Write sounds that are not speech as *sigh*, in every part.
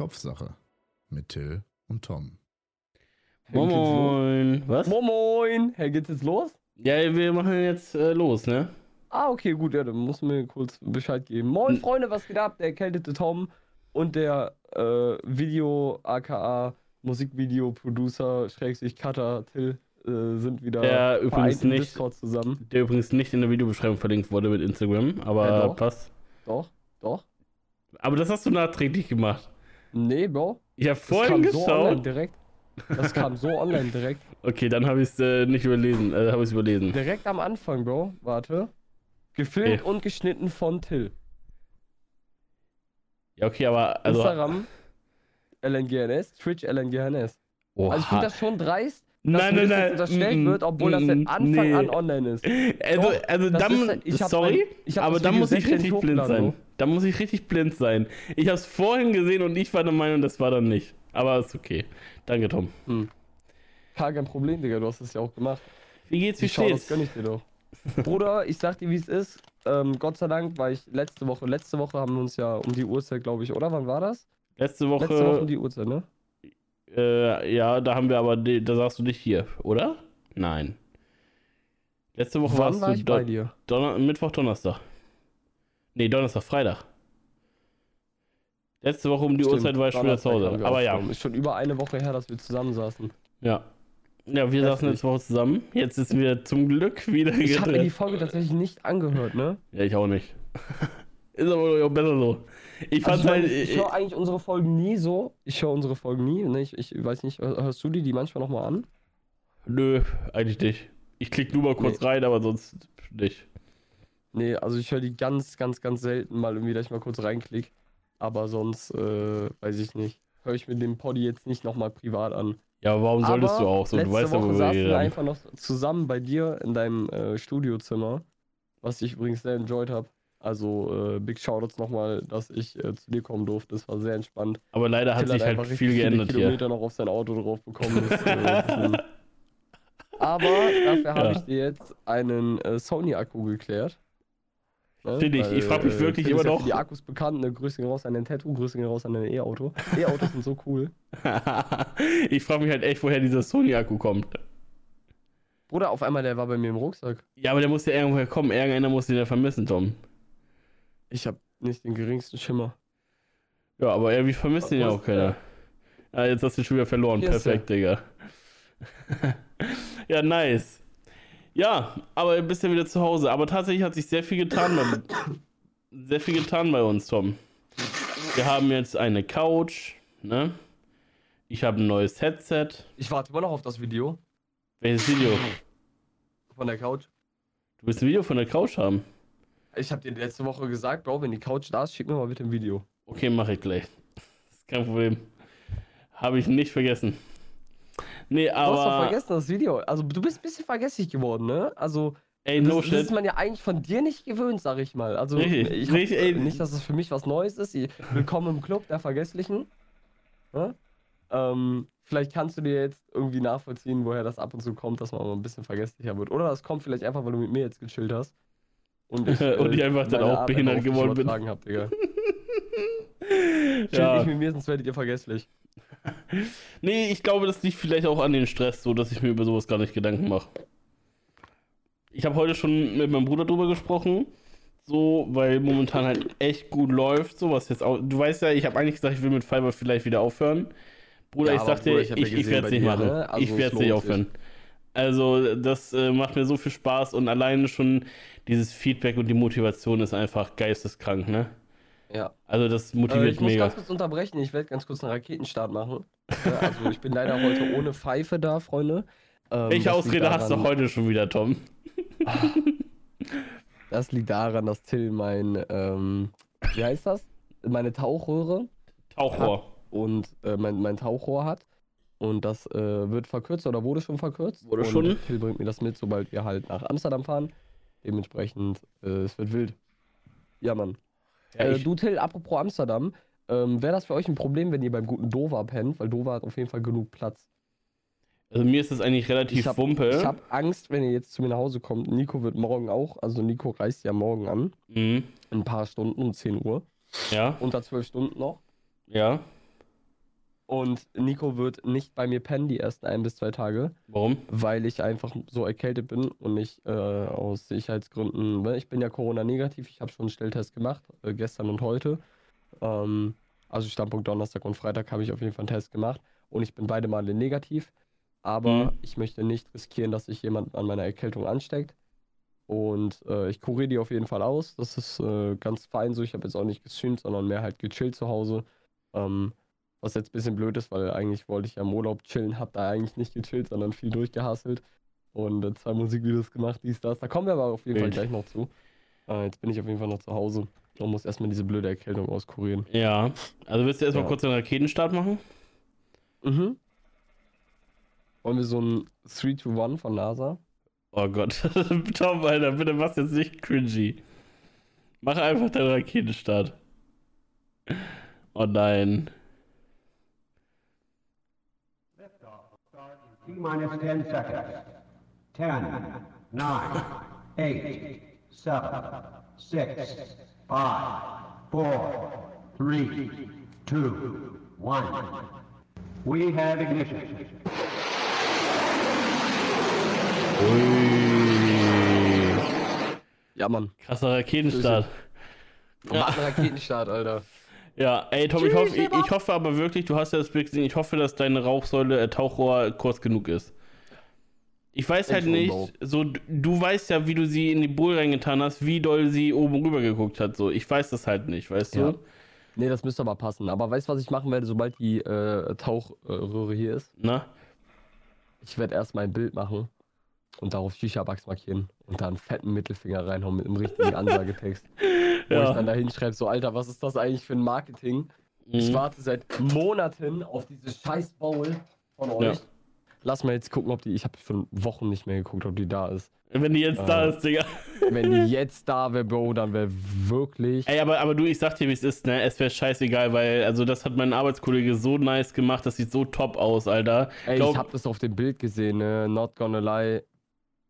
Kopfsache mit Till und Tom. Moin, moin. Was? Moin, moin. Hey, geht's jetzt los? Ja, wir machen jetzt äh, los, ne? Ah, okay, gut, ja, dann muss mir kurz Bescheid geben. Moin, N- Freunde, was geht ab? Der erkältete Tom und der äh, Video, aka Musikvideo-Producer, Schrägstrich Cutter, Till, äh, sind wieder Der übrigens nicht- Discord zusammen. Der übrigens nicht in der Videobeschreibung verlinkt wurde mit Instagram, aber Ja, doch. passt. Doch, doch. Aber das hast du nachträglich gemacht. Nee, Bro. Ich habe Das vorhin kam so online geschaut. direkt. Das kam so online direkt. *laughs* okay, dann habe ich es äh, nicht überlesen. Äh, habe ich überlesen. Direkt am Anfang, Bro. Warte. Gefilmt Okay. und geschnitten von Till. Ja, okay, aber also. Instagram LNGNS, Twitch LNGNS. Oha. Also ich finde das schon dreist, nein, nein, das nein. unterstellt mm, wird, obwohl das mm, seit Anfang nee. an online ist. Also, also Das dann, ist- ich sorry, mein- ich aber das dann muss ich 16 richtig blind sein. Da muss ich richtig blind sein. Ich habe es vorhin gesehen und ich war der Meinung, das war dann nicht. Aber ist okay. Danke, Tom. Gar kein Problem, Digga, du hast es ja auch gemacht. Wie geht's, wie Die Schau, das steht's? gönn ich dir doch. Bruder, ich sag dir, wie es ist. Ähm, Gott sei Dank war ich letzte Woche, letzte Woche haben wir uns ja um die Uhrzeit, glaube ich, oder? Wann war das? Letzte Woche, Letzte Woche um die Uhrzeit, ne? Äh, ja, da haben wir aber, da sagst du nicht hier, oder? Nein. Letzte Woche Wann warst war du Don bei dir? Donner Mittwoch, Donnerstag. Nee, Donnerstag, Freitag. Letzte Woche um die Stimmt, Uhrzeit war ich schon wieder zu Hause. Aber ja. Ist schon über eine Woche her, dass wir zusammensaßen. ja. Ja, wir saßen Heftig. letzte Woche zusammen. Jetzt ist wir zum Glück wieder Ich habe mir die. Folge tatsächlich nicht angehört, ne? Ja, ich auch nicht. Ist aber auch besser so. Ich fand Also ich, halt. meine, ich höre eigentlich unsere Folgen nie so. Ich höre unsere Folgen nie. Ne? Ich, ich weiß nicht, hörst du die, die manchmal nochmal an? Nö, eigentlich nicht. Ich klick nur mal kurz rein, aber sonst nicht. Nee, also ich höre die ganz, ganz, ganz selten mal irgendwie, dass ich mal kurz reinklick. Aber sonst, äh, weiß ich nicht. Höre ich mir den Poddy jetzt nicht nochmal privat an. Ja, aber warum solltest Aber du auch so? Du weißt ja, Woche wo wir saßen wir einfach noch zusammen bei dir in deinem äh, Studiozimmer, was ich übrigens sehr enjoyed habe. Also äh, Big Shoutouts nochmal, dass ich äh, zu dir kommen durfte. Das war sehr entspannt. Aber leider hat Till sich halt einfach viel geändert hier. Kilometer noch auf sein Auto drauf bekommen. Das, äh, *laughs* Aber dafür habe Ja. ich dir jetzt einen äh, Sony-Akku geklärt. Ne? Nicht. Ich Weil, mich äh, wirklich Till ist immer ja noch- Für die Akkus bekannt, ne? Grüße gehen raus an den Tattoo, Grüße gehen raus an den E-Auto. E-Autos sind so cool. *laughs* ich frage mich halt echt, woher dieser Sony-Akku kommt. Bruder, auf einmal, der war bei mir im Rucksack. Ja, aber der muss ja irgendwoher kommen. Irgendeiner muss den ja vermissen, Tom. Ich habe nicht den geringsten Schimmer. Ja, aber irgendwie vermisst den ja auch keiner. Ah, jetzt hast du ihn schon wieder verloren. Hier Perfekt, Digga. ja, nice. Ja, aber du bist ja wieder zu Hause. Aber tatsächlich hat sich sehr viel getan bei, sehr viel getan bei uns, Tom. Wir haben jetzt eine Couch, ne? Ich habe ein neues Headset. Ich warte immer noch auf das Video Welches Video? von der Couch. Du willst ein Video von der Couch haben? Ich habe dir letzte Woche gesagt, Bro, wenn die Couch da ist, schick mir mal bitte ein Video. Okay, mache ich gleich. Ist kein Problem. Habe ich nicht vergessen. Nee, Du hast doch aber. vergessen das Video. Also du bist ein bisschen vergesslich geworden, ne? Also Ey, das, no das ist shit. man ja eigentlich von dir nicht gewöhnt, sag ich mal. Also Richtig, ich hab, richtig, ey. nicht, dass es für mich was Neues ist. Willkommen im Club der Vergesslichen. Ne? Ähm, vielleicht kannst du dir jetzt irgendwie nachvollziehen, woher das ab und zu kommt, dass man mal ein bisschen vergesslicher wird. Oder das kommt vielleicht einfach, weil du mit mir jetzt gechillt hast. *laughs* Und ich, äh, Und ich einfach dann auch behindert geworden bin. Hab, Digga. *laughs* Ja. nicht mit mir, sonst werdet ihr vergesslich. *laughs* Nee, ich glaube, das liegt vielleicht auch an den Stress, so dass ich mir über sowas gar nicht Gedanken mache. Ich habe heute schon mit meinem Bruder drüber gesprochen, so, weil momentan halt echt gut läuft, so was jetzt auch. Du weißt ja, ich habe eigentlich gesagt, ich will mit Fiverr vielleicht wieder aufhören. Bruder, Ja, ich sagte, Bruder, ich ich, ich werde es nicht machen. ne? Also ich werde es nicht lohnt sich. Also, das äh, macht mir so viel Spaß und alleine schon dieses Feedback und die Motivation ist einfach geisteskrank, ne? Ja. Also, das Äh, motiviert ich muss mega. ganz kurz unterbrechen, ich werde ganz kurz einen Raketenstart machen. Also ich bin leider heute ohne Pfeife da, Freunde. Ähm, Welche Ausrede liegt hast du daran- heute schon wieder, Tom? Das liegt daran, dass Till mein, ähm, wie heißt das? Meine Tauchröhre Tauchrohr. und äh, mein, mein Tauchrohr hat. Und das äh, wird verkürzt oder wurde schon verkürzt. Wurde und schon. Till bringt mir das mit, sobald wir halt nach Amsterdam fahren. Dementsprechend, äh, es wird wild. Ja, Mann. Ja, äh, du, Till, apropos Amsterdam. Ähm, Wäre das für euch ein Problem, wenn ihr beim guten Dover pennt? Weil Dover hat auf jeden Fall genug Platz. Also mir ist das eigentlich relativ Ich hab- Wumpe. Ich habe Angst, wenn ihr jetzt zu mir nach Hause kommt. Nico wird morgen auch, also Nico reist ja morgen an. Mhm. In ein paar Stunden um 10 Uhr. Ja, Unter 12 Stunden noch. ja. Und Nico wird nicht bei mir pennen die ersten ein bis zwei Tage, Warum? weil ich einfach so erkältet bin und nicht äh, aus Sicherheitsgründen. ne? Ich bin ja Corona-negativ, ich habe schon einen Schnelltest gemacht, äh, gestern und heute. Ähm, also Standpunkt Donnerstag und Freitag habe ich auf jeden Fall einen Test gemacht und ich bin beide Male negativ. Aber Mhm. ich möchte nicht riskieren, dass sich jemand an meiner Erkältung ansteckt. Und äh, ich kuriere die auf jeden Fall aus. Das ist äh, ganz fein so. Ich habe jetzt auch nicht gestreamt, sondern mehr halt gechillt zu Hause. Ähm, was jetzt ein bisschen blöd ist, weil eigentlich wollte ich ja im Urlaub chillen, habe da eigentlich nicht gechillt, sondern viel durchgehasselt. Und äh, zwei Musikvideos gemacht, dies, das. Da kommen wir aber auf jeden Fall Wild. gleich noch zu. Äh, jetzt bin ich auf jeden Fall noch zu Hause und muss erstmal diese blöde Erkältung auskurieren. Ja. Also willst du erstmal Ja. kurz einen Raketenstart machen? Mhm. Wollen wir so ein 3 to 1 von NASA? Oh Gott. *laughs* Tom, Alter, bitte mach's jetzt nicht cringy. Mach einfach deinen Raketenstart. Oh nein. T minus 10 seconds. 10, 9, 8, 7, 6, 5, 4, 3, 2, 1. We have ignition. Ui. Ja, Mann. Krasser Raketenstart. Ja. Raketenstart, Alter. Ja, ey Tom, ich hoffe, ich, ich hoffe aber wirklich, du hast ja das Bild gesehen, ich hoffe, dass deine Rauchsäule, äh, Tauchrohr kurz genug ist. Ich weiß halt schon, nicht, so, du weißt ja, wie du sie in die Bowl reingetan hast, wie doll sie oben rüber geguckt hat, so. Ich weiß das halt nicht, weißt Ja. du? Nee, das müsste aber passen. Aber weißt du, was ich machen werde, sobald die äh, Tauchröhre hier ist? Na? Ich werde erstmal ein Bild machen und darauf Shisha-Bugs markieren und da einen fetten Mittelfinger reinhauen mit einem richtigen *laughs* Ansagetext. Wo ich Ja. dann da hinschreibe, so, Alter, was ist das eigentlich für ein Marketing? Ich Mhm. warte seit Monaten auf diese scheiß Bowl von euch. Ja. Lass mal jetzt gucken, ob die. Ich habe schon Wochen nicht mehr geguckt, ob die da ist. Wenn die jetzt da Äh. ist, Digga. Wenn die *laughs* jetzt da wäre, Bro, dann wäre wirklich. Ey, aber, aber du, ich sag dir, wie es ist, ne? Es wäre scheißegal, weil, also, das hat mein Arbeitskollege so nice gemacht, das sieht so top aus, Alter. Ey, glaub- ich hab das auf dem Bild gesehen, ne? Not gonna lie.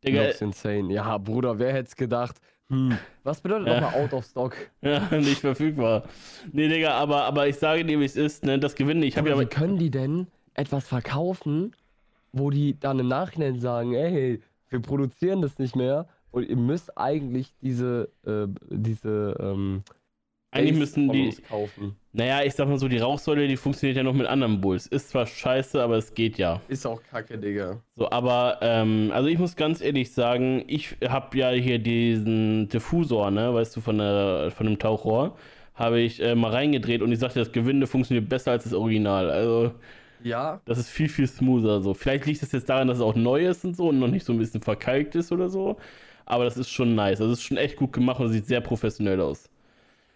Digga, Looks insane. Ja, Bruder, wer hätte es gedacht? Hm. Was bedeutet Ja. nochmal out of stock? *laughs* ja, nicht verfügbar. Nee, Digga, aber, aber ich sage dir, wie es ist, ne? Das gewinne ich. Habe ja Aber wie können die denn etwas verkaufen, wo die dann im Nachhinein sagen, ey, wir produzieren das nicht mehr und ihr müsst eigentlich diese, äh, diese, ähm, Eigentlich müssen die. kaufen. Naja, ich sag mal so, die Rauchsäule, die funktioniert ja noch mit anderen Bulls. Ist zwar scheiße, aber es geht ja. Ist auch kacke, Digga. So, aber, ähm, also ich muss ganz ehrlich sagen, ich habe ja hier diesen Diffusor, ne, weißt du, von, der, von dem Tauchrohr, habe ich äh, mal reingedreht und ich sagte, das Gewinde funktioniert besser als das Original. Also, Ja, das ist viel, viel smoother so. Vielleicht liegt es jetzt daran, dass es auch neu ist und so und noch nicht so ein bisschen verkalkt ist oder so. Aber das ist schon nice. Also, es ist schon echt gut gemacht und sieht sehr professionell aus.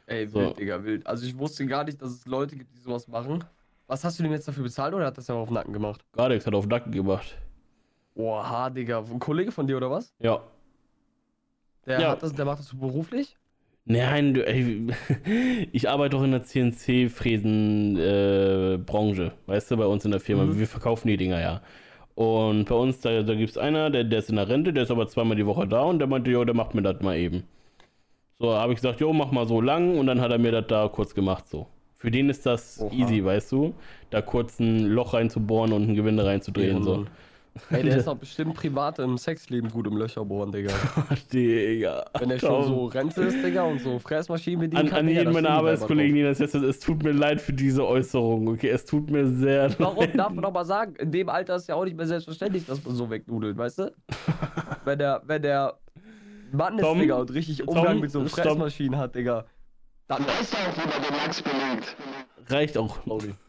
Ey, So. wild, Digga, wild. Also ich wusste gar nicht, dass es Leute gibt, die sowas machen. Was hast du dem jetzt dafür bezahlt oder hat das ja auf den Nacken gemacht? Gardex hat auf Nacken gemacht. Oha, Digga. Ein Kollege von dir oder was? Ja. Der, Ja. hat das, der macht das so beruflich? Nein, ey, *laughs* ich arbeite doch in der CNC-Fräsen-Branche, weißt du, bei uns in der Firma. Mhm. Wir verkaufen die Dinger ja. Und bei uns, da, da gibt es einer, der, der ist in der Rente, der ist aber zweimal die Woche da und der meinte, jo, der macht mir das mal eben. So, habe ich gesagt, jo, mach mal so lang und dann hat er mir das da kurz gemacht, so. Für den ist das Oha. easy, weißt du? Da kurz ein Loch reinzubohren und ein Gewinde reinzudrehen, so. Ey, der ist auch bestimmt privat im Sexleben gut im Löcher bohren, Digga. Digga. Wenn er schon so Rente ist, Digga, und so Fräsmaschinen bedienen An, kann, an jeden meiner Arbeitskollegen, die das jetzt es tut mir leid für diese Äußerung, okay? Es tut mir sehr. Warum leid. darf man doch mal sagen, in dem Alter ist ja auch nicht mehr selbstverständlich, dass man so wegnudelt, weißt du? wenn der, wenn der Mann ist, Tom, Digga, und richtig Tom, Umgang mit so stopp. Fräsmaschinen hat, Digga, dann weiß er auch, wie man den Max belegt. Reicht auch. Sorry. *laughs*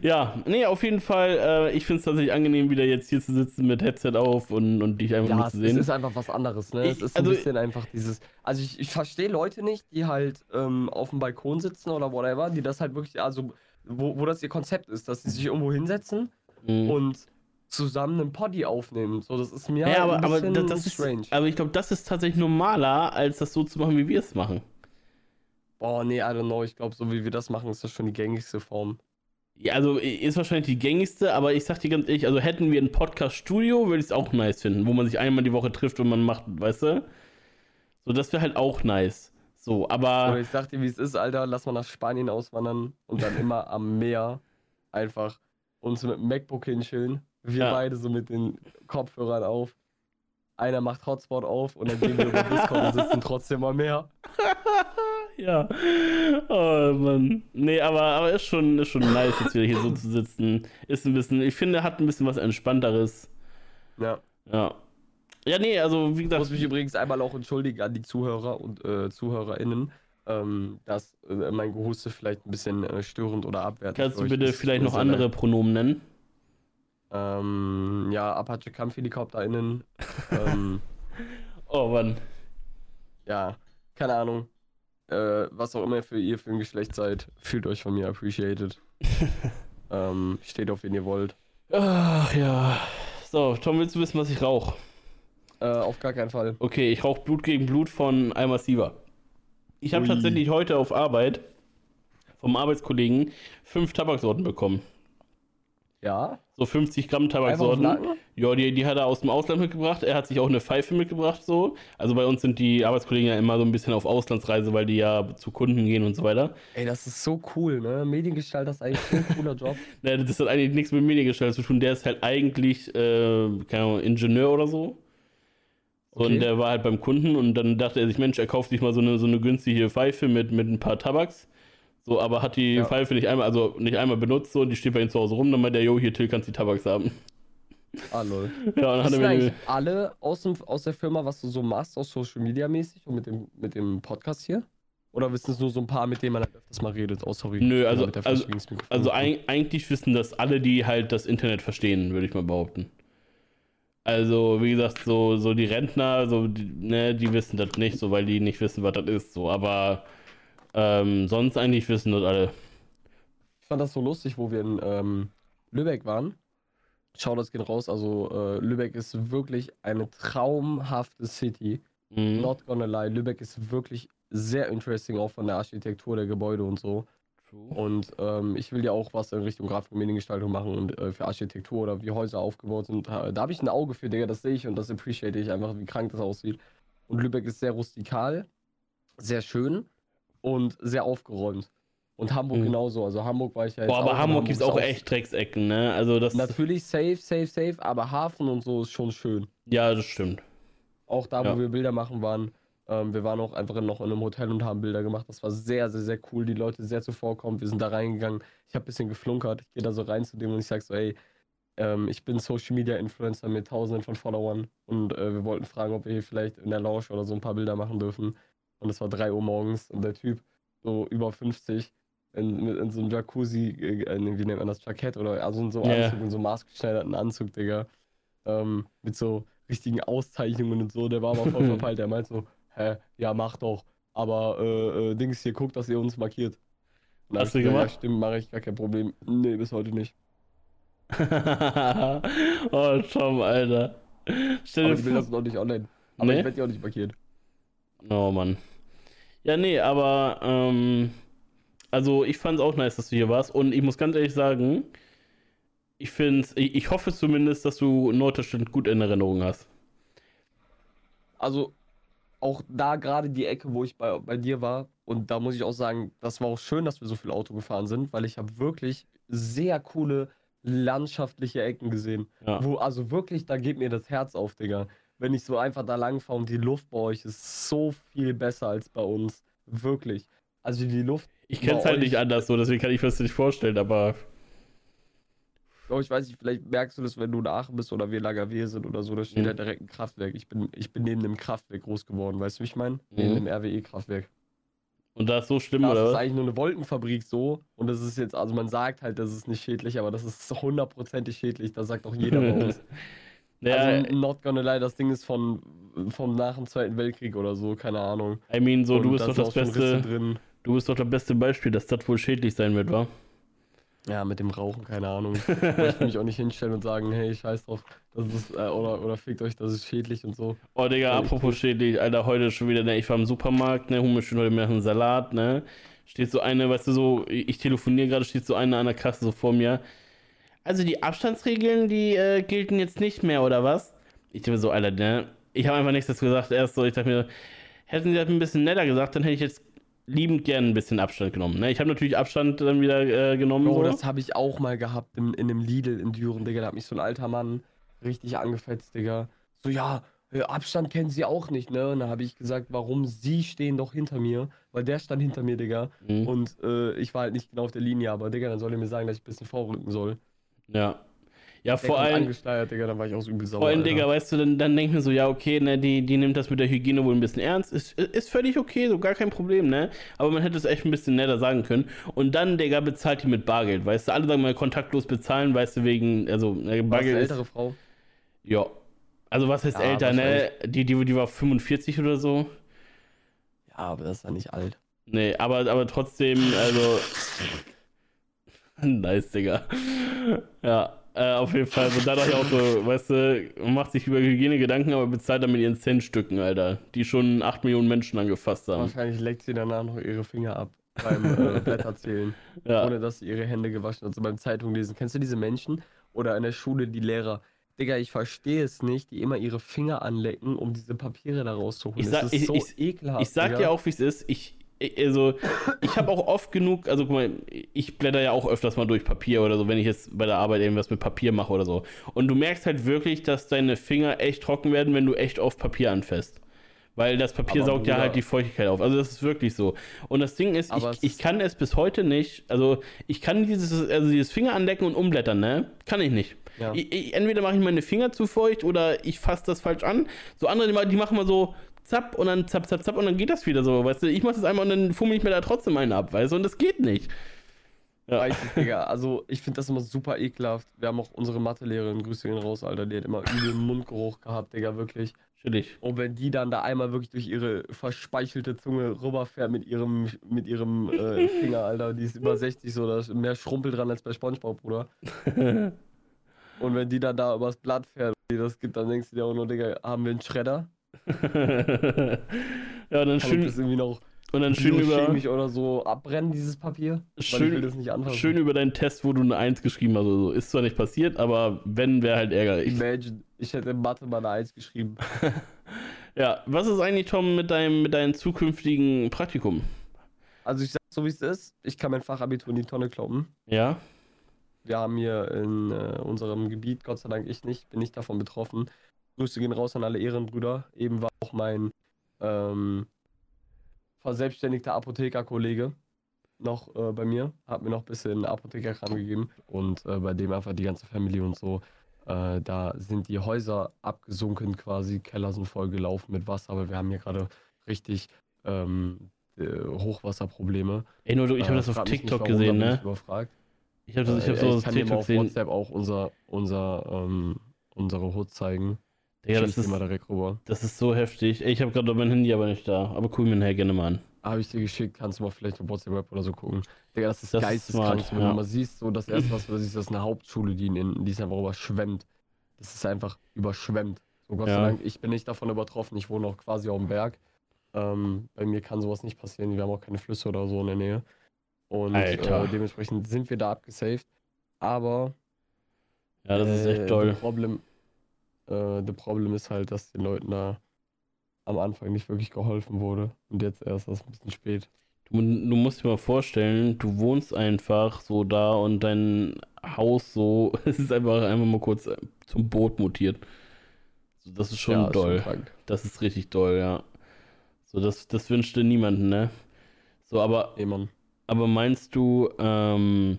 Ja, nee, auf jeden Fall, äh, ich finde es tatsächlich angenehm, wieder jetzt hier zu sitzen mit Headset auf und, und dich einfach Ja, nur es, zu es sehen. ist einfach was anderes, ne? Ich- es ist also- ein bisschen einfach dieses. Also ich, ich verstehe Leute nicht, die halt ähm, auf dem Balkon sitzen oder whatever, die das halt wirklich, also wo, wo das ihr Konzept ist, dass sie sich irgendwo hinsetzen Mhm. und zusammen einen Poddy aufnehmen. So, das ist mir ja, halt aber, ein aber bisschen das, das ist, strange. aber ich glaube, das ist tatsächlich normaler, als das so zu machen, wie wir es machen. Boah, nee, I don't know. Ich glaube, so wie wir das machen, ist das schon die gängigste Form. Ja, also ist wahrscheinlich die gängigste, aber ich sag dir ganz ehrlich, also hätten wir ein Podcast-Studio, würde ich es auch nice finden, wo man sich einmal die Woche trifft und man macht, weißt du? So, das wäre halt auch nice. So, Oder aber ich sag dir, wie es ist, Alter, lass mal nach Spanien auswandern und dann immer am Meer einfach uns mit dem MacBook hinchillen. Wir Ja. beide so mit den Kopfhörern auf. Einer macht Hotspot auf und dann gehen wir über Discord und sitzen trotzdem mal mehr. *laughs* Ja. Oh Mann. Nee, aber, aber ist schon, ist schon nice, jetzt wieder hier so zu sitzen. Ist ein bisschen, ich finde, hat ein bisschen was Entspannteres. Ja. Ja. Ja, nee, also wie Ich gesagt. muss mich übrigens einmal auch entschuldigen an die Zuhörer und äh, ZuhörerInnen, ähm, dass äh, mein Gehuste vielleicht ein bisschen äh, störend oder abwertend Kannst für du bitte ist. vielleicht noch andere. Pronomen nennen? Ähm, ja, Apache KampfhelikopterInnen. ähm, *laughs* Oh Mann. ja, keine Ahnung. Äh, was auch immer für ihr für ein Geschlecht seid, fühlt euch von mir appreciated. *laughs* ähm, steht auf, wen ihr wollt. Ach ja. So, Tom, willst du wissen, was ich rauche? Äh, auf gar keinen Fall. Okay, ich rauche Blut gegen Blut von Alma Siva. Ich habe tatsächlich heute auf Arbeit vom Arbeitskollegen fünf Tabaksorten bekommen. Ja? So 50 Gramm Tabaksorten. Ja, die, die hat er aus dem Ausland mitgebracht. Er hat sich auch eine Pfeife mitgebracht, so. Also bei uns sind die Arbeitskollegen ja immer so ein bisschen auf Auslandsreise, weil die ja zu Kunden gehen und so weiter. Ey, das ist so cool, ne? Mediengestalter ist eigentlich so ein cooler Job. *laughs* Ne, das hat eigentlich nichts mit Mediengestaltung zu tun. Der ist halt eigentlich, äh, keine Ahnung, Ingenieur oder so. So, Okay. Und der war halt beim Kunden und dann dachte er sich, Mensch, er kauft sich mal so eine, so eine günstige Pfeife mit, mit ein paar Tabaks. So, aber hat die Ja. Pfeife nicht einmal, also nicht einmal benutzt, so, die steht bei ihm zu Hause rum, dann meinte der, jo, hier, Till, kannst die Tabaks haben. Ah, lol. *laughs* Ja, und dann hat er mir, eigentlich alle aus, dem, aus der Firma, was du so machst, aus Social Media mäßig und mit dem, mit dem Podcast hier? Oder wissen es nur so ein paar, mit denen man dann öfters mal redet? Oh, sorry. Nö, also- der also- Also gekommen. eig eigentlich wissen das alle, die halt das Internet verstehen, würde ich mal behaupten. Also, wie gesagt, so, so die Rentner, so, die, ne, die wissen das nicht, so, weil die nicht wissen, was das ist, so, aber ähm, sonst eigentlich wissen das alle. Ich fand das so lustig, wo wir in ähm, Lübeck waren. Schau das geht raus. Also, äh, Lübeck ist wirklich eine traumhafte City. Mhm. Not gonna lie. Lübeck ist wirklich sehr interesting, auch von der Architektur der Gebäude und so. Und ähm, ich will ja auch was in Richtung Grafik- und Mediengestaltung machen und äh, für Architektur oder wie Häuser aufgebaut sind. Da, da habe ich ein Auge für, Digga, das sehe ich und das appreciate ich einfach, wie krank das aussieht. Und Lübeck ist sehr rustikal, sehr schön und sehr aufgeräumt. Und Hamburg Mhm. genauso. Also Hamburg war ich ja jetzt Boah, aber auch, Hamburg gibt es auch echt Drecksecken, ne? Also das. Natürlich safe, safe, safe, aber Hafen und so ist schon schön. Ja, das stimmt. Auch da, Ja. wo wir Bilder machen waren. Ähm, wir waren auch einfach noch in einem Hotel und haben Bilder gemacht. Das war sehr, sehr, sehr cool. Die Leute sehr zuvorkommend. Wir sind da reingegangen. Ich habe ein bisschen geflunkert. Ich gehe da so rein zu dem und ich sage so, ey, ähm, ich bin Social Media Influencer mit tausenden von Followern und äh, wir wollten fragen, ob wir hier vielleicht in der Lounge oder so ein paar Bilder machen dürfen. Und es war 3 Uhr morgens und der Typ, so über 50, in, in so einem Jacuzzi, äh, in, wie nennt man das, Jackett oder also in so einem Ja. Anzug, in so einem maßgeschneiderten Anzug, Digga. Ähm, mit so richtigen Auszeichnungen und so. Der war aber voll *laughs* verpeilt. Der meint so, hä, ja, mach doch. Aber äh, äh, Dings hier, guckt, dass ihr uns markiert. Und Hast du gemacht? Ja, stimmt, mache ich, gar kein Problem. Nee, bis heute nicht. *laughs* oh, Tom, Alter. Stell Aber die Bilder sind auch nicht online. Aber Nee? ich werde die auch nicht markiert. Oh Mann. Ja, nee, aber ähm, also ich fand es auch nice, dass du hier warst und ich muss ganz ehrlich sagen, ich finde, ich, ich hoffe zumindest, dass du Norddeutschland gut in Erinnerung hast. Also auch da gerade die Ecke, wo ich bei, bei dir war. Und da muss ich auch sagen, das war auch schön, dass wir so viel Auto gefahren sind, weil ich habe wirklich sehr coole landschaftliche Ecken gesehen. Ja. Wo, also wirklich, da geht mir das Herz auf, Digga. Wenn ich so einfach da lang fahre und die Luft bei euch ist so viel besser als bei uns. Wirklich. Also die Luft, Ich kenne es halt nicht anders so, deswegen kann ich mir das nicht vorstellen, aber oh, ich weiß nicht, vielleicht merkst du das, wenn du in Aachen bist oder wir in Langerwehe sind oder so, da steht Mhm. halt direkt ein Kraftwerk. Ich bin, ich bin neben dem Kraftwerk groß geworden, weißt du, wie ich meine? Neben Mhm. dem RWE-Kraftwerk. und da ist so schlimm, Das oder ist was? eigentlich nur eine Wolkenfabrik so. Und das ist jetzt, also man sagt halt, das ist nicht schädlich, aber das ist hundertprozentig schädlich. Das sagt auch jeder bei uns. *laughs* Ja, Also, not gonna lie, das Ding ist von, vom nach dem Zweiten Weltkrieg oder so, keine Ahnung. I mean, so, Und du bist doch das beste, drin. du bist doch das beste Beispiel, dass das wohl schädlich sein wird, wa? Ja, mit dem Rauchen, keine Ahnung. Ich will mich auch nicht hinstellen und sagen, hey, scheiß drauf, das ist, äh, oder, oder fickt euch, das ist schädlich und so. Oh, Digga, Ja, ich apropos schädlich, Alter, heute schon wieder, ne, ich war im Supermarkt, ne, hol mir schon heute mehr einen Salat, ne, steht so eine, weißt du, so, ich telefoniere gerade, steht so eine an der Kasse so vor mir. Also die Abstandsregeln, die äh, gelten jetzt nicht mehr, oder was? Ich denke mir so, Alter, ne, ich habe einfach nichts dazu gesagt, erst so, ich dachte mir, hätten sie das ein bisschen netter gesagt, dann hätte ich jetzt liebend gern ein bisschen Abstand genommen. Ne? Ich habe natürlich Abstand dann wieder äh, genommen. Bro, so. das habe ich auch mal gehabt in, in einem Lidl in Düren, Digga. Da hat mich so ein alter Mann richtig angefetzt, Digga. So, ja, äh, Abstand kennen sie auch nicht, ne? Und da habe ich gesagt, warum sie stehen doch hinter mir? Weil der stand hinter mir, Digga. Mhm. Und äh, ich war halt nicht genau auf der Linie, aber Digga, dann soll er mir sagen, dass ich ein bisschen vorrücken soll. Ja. Ja, vor allem, angesteuert, Digga, dann war ich auch so übel sauer. vor allem. Digga, weißt du, dann, dann denk ich mir so, ja, okay, ne, die, die nimmt das mit der Hygiene wohl ein bisschen ernst. Ist, ist völlig okay, so gar kein Problem, ne? Aber man hätte es echt ein bisschen netter sagen können. Und dann, Digga, bezahlt die mit Bargeld, weißt du? Alle sagen mal kontaktlos bezahlen, weißt du, wegen, also, ne, eine Bargeld ist, ältere Frau? ja. Also, was heißt Ja, älter, ne? Die, die, die war 45 oder so. Ja, aber das ist ja nicht alt. Nee, aber, aber trotzdem, also. *laughs* nice, Digga. Ja, äh, auf jeden Fall. Und dadurch auch so, weißt du, macht sich über Hygiene Gedanken, aber bezahlt dann mit ihren Centstücken, Alter. Die schon 8 Millionen Menschen angefasst haben. Wahrscheinlich leckt sie danach noch ihre Finger ab beim äh, *laughs* Blätterzählen, Ja. ohne dass sie ihre Hände gewaschen hat, so beim Zeitung lesen. Kennst du diese Menschen? Oder in der Schule die Lehrer? Digga, ich verstehe es nicht, die immer ihre Finger anlecken, um diese Papiere da rauszuholen. Ich das sag- ist ich- so ich- ekelhaft. Ich sag Digga. dir auch, wie es ist. Ich- also, ich habe auch oft genug, also guck mal, ich blätter ja auch öfters mal durch Papier oder so, wenn ich jetzt bei der Arbeit irgendwas mit Papier mache oder so. Und du merkst halt wirklich, dass deine Finger echt trocken werden, wenn du echt oft Papier anfasst. Weil das Papier Aber saugt ja halt die Feuchtigkeit auf. Also das ist wirklich so. Und das Ding ist, ich, ich kann es bis heute nicht, also ich kann dieses, also dieses Finger anlecken und umblättern, ne? Kann ich nicht. Ja. Ich, ich, entweder mache ich meine Finger zu feucht oder ich fasse das falsch an. So andere, die machen mal so zapp und dann zapp, zapp, zapp und dann geht das wieder so, weißt du. Ich mache das einmal und dann fummel ich mir da trotzdem einen ab, weißt du, und das geht nicht. Ja. Weiß ich, Digga. Also, ich finde das immer super ekelhaft. Wir haben auch unsere Mathelehrerin, Grüße gehen raus, Alter, die hat immer übel Mundgeruch gehabt, Digga, wirklich. Chillig. Und wenn die dann da einmal wirklich durch ihre verspeichelte Zunge rüberfährt mit ihrem, mit ihrem äh, *laughs* Finger, Alter, die ist über 60 so, da ist mehr Schrumpel dran als bei Spongebob, Bruder. *laughs* Und wenn die dann da übers Blatt fährt, die das gibt, dann denkst du dir auch nur, Digga, haben wir einen Schredder? Ja, dann schön, irgendwie noch und dann schön über, oder so abbrennen, dieses Papier? Weil ich will schön, das nicht anfassen. schön über deinen Test, wo du eine 1 geschrieben hast. Also, ist zwar nicht passiert, aber wenn, wäre halt ärgerlich. Imagine, ich hätte in Mathe mal eine 1 geschrieben. *laughs* Ja, was ist eigentlich, Tom, mit deinem, mit deinem zukünftigen Praktikum? Also ich sag so wie es ist, ich kann mein Fachabitur in die Tonne kloppen. Ja? Wir haben hier in äh, unserem Gebiet, Gott sei Dank ich nicht, bin nicht davon betroffen. Grüße gehen raus an alle Ehrenbrüder. Eben war auch mein ähm, verselbstständigter Apothekerkollege noch äh, bei mir, hat mir noch ein bisschen Apothekerkram gegeben und äh, bei dem einfach die ganze Familie und so. Äh, da sind die Häuser abgesunken quasi, Keller sind voll gelaufen mit Wasser, aber wir haben hier gerade richtig ähm, äh, Hochwasserprobleme. Ey, nur du, ich habe Äh, das auf TikTok warum, gesehen, ne? Ich überfragt. Ich habe das, ich Äh, hab so ich auf kann dir mal TikTok auf gesehen. WhatsApp auch unser, unser, ähm, unsere Hut zeigen. Digga, das ist, mal direkt rüber. das ist so heftig. Ey, ich habe gerade mein Handy aber nicht da. Aber guck mir nachher gerne mal an. Habe ich dir geschickt, kannst du mal vielleicht auf WhatsApp oder so gucken. Digga, das ist Das ist geisteskrank. smart, wenn ja. du mal siehst, so das erste, was du siehst, das ist eine Hauptschule, die, in, die ist einfach überschwemmt. Das ist einfach überschwemmt. So Gott Ja. sei Dank, ich bin nicht davon übertroffen. Ich wohne auch quasi auf dem Berg. Ähm, bei mir kann sowas nicht passieren. Wir haben auch keine Flüsse oder so in der Nähe. Und äh, dementsprechend sind wir da abgesaved. Aber Ja, das ist Äh, echt toll. Das Problem, äh, das Problem ist halt, dass den Leuten da am Anfang nicht wirklich geholfen wurde. Und jetzt erst, das ist ein bisschen spät. Du, du musst dir mal vorstellen, du wohnst einfach so da und dein Haus so, *laughs* es ist einfach einfach mal kurz äh, zum Boot mutiert. Das ist schon Ja, ist doll. krank. das ist richtig doll, ja. So, das, das wünschte niemanden, ne? So, aber, Nee, Mann. aber meinst du, ähm,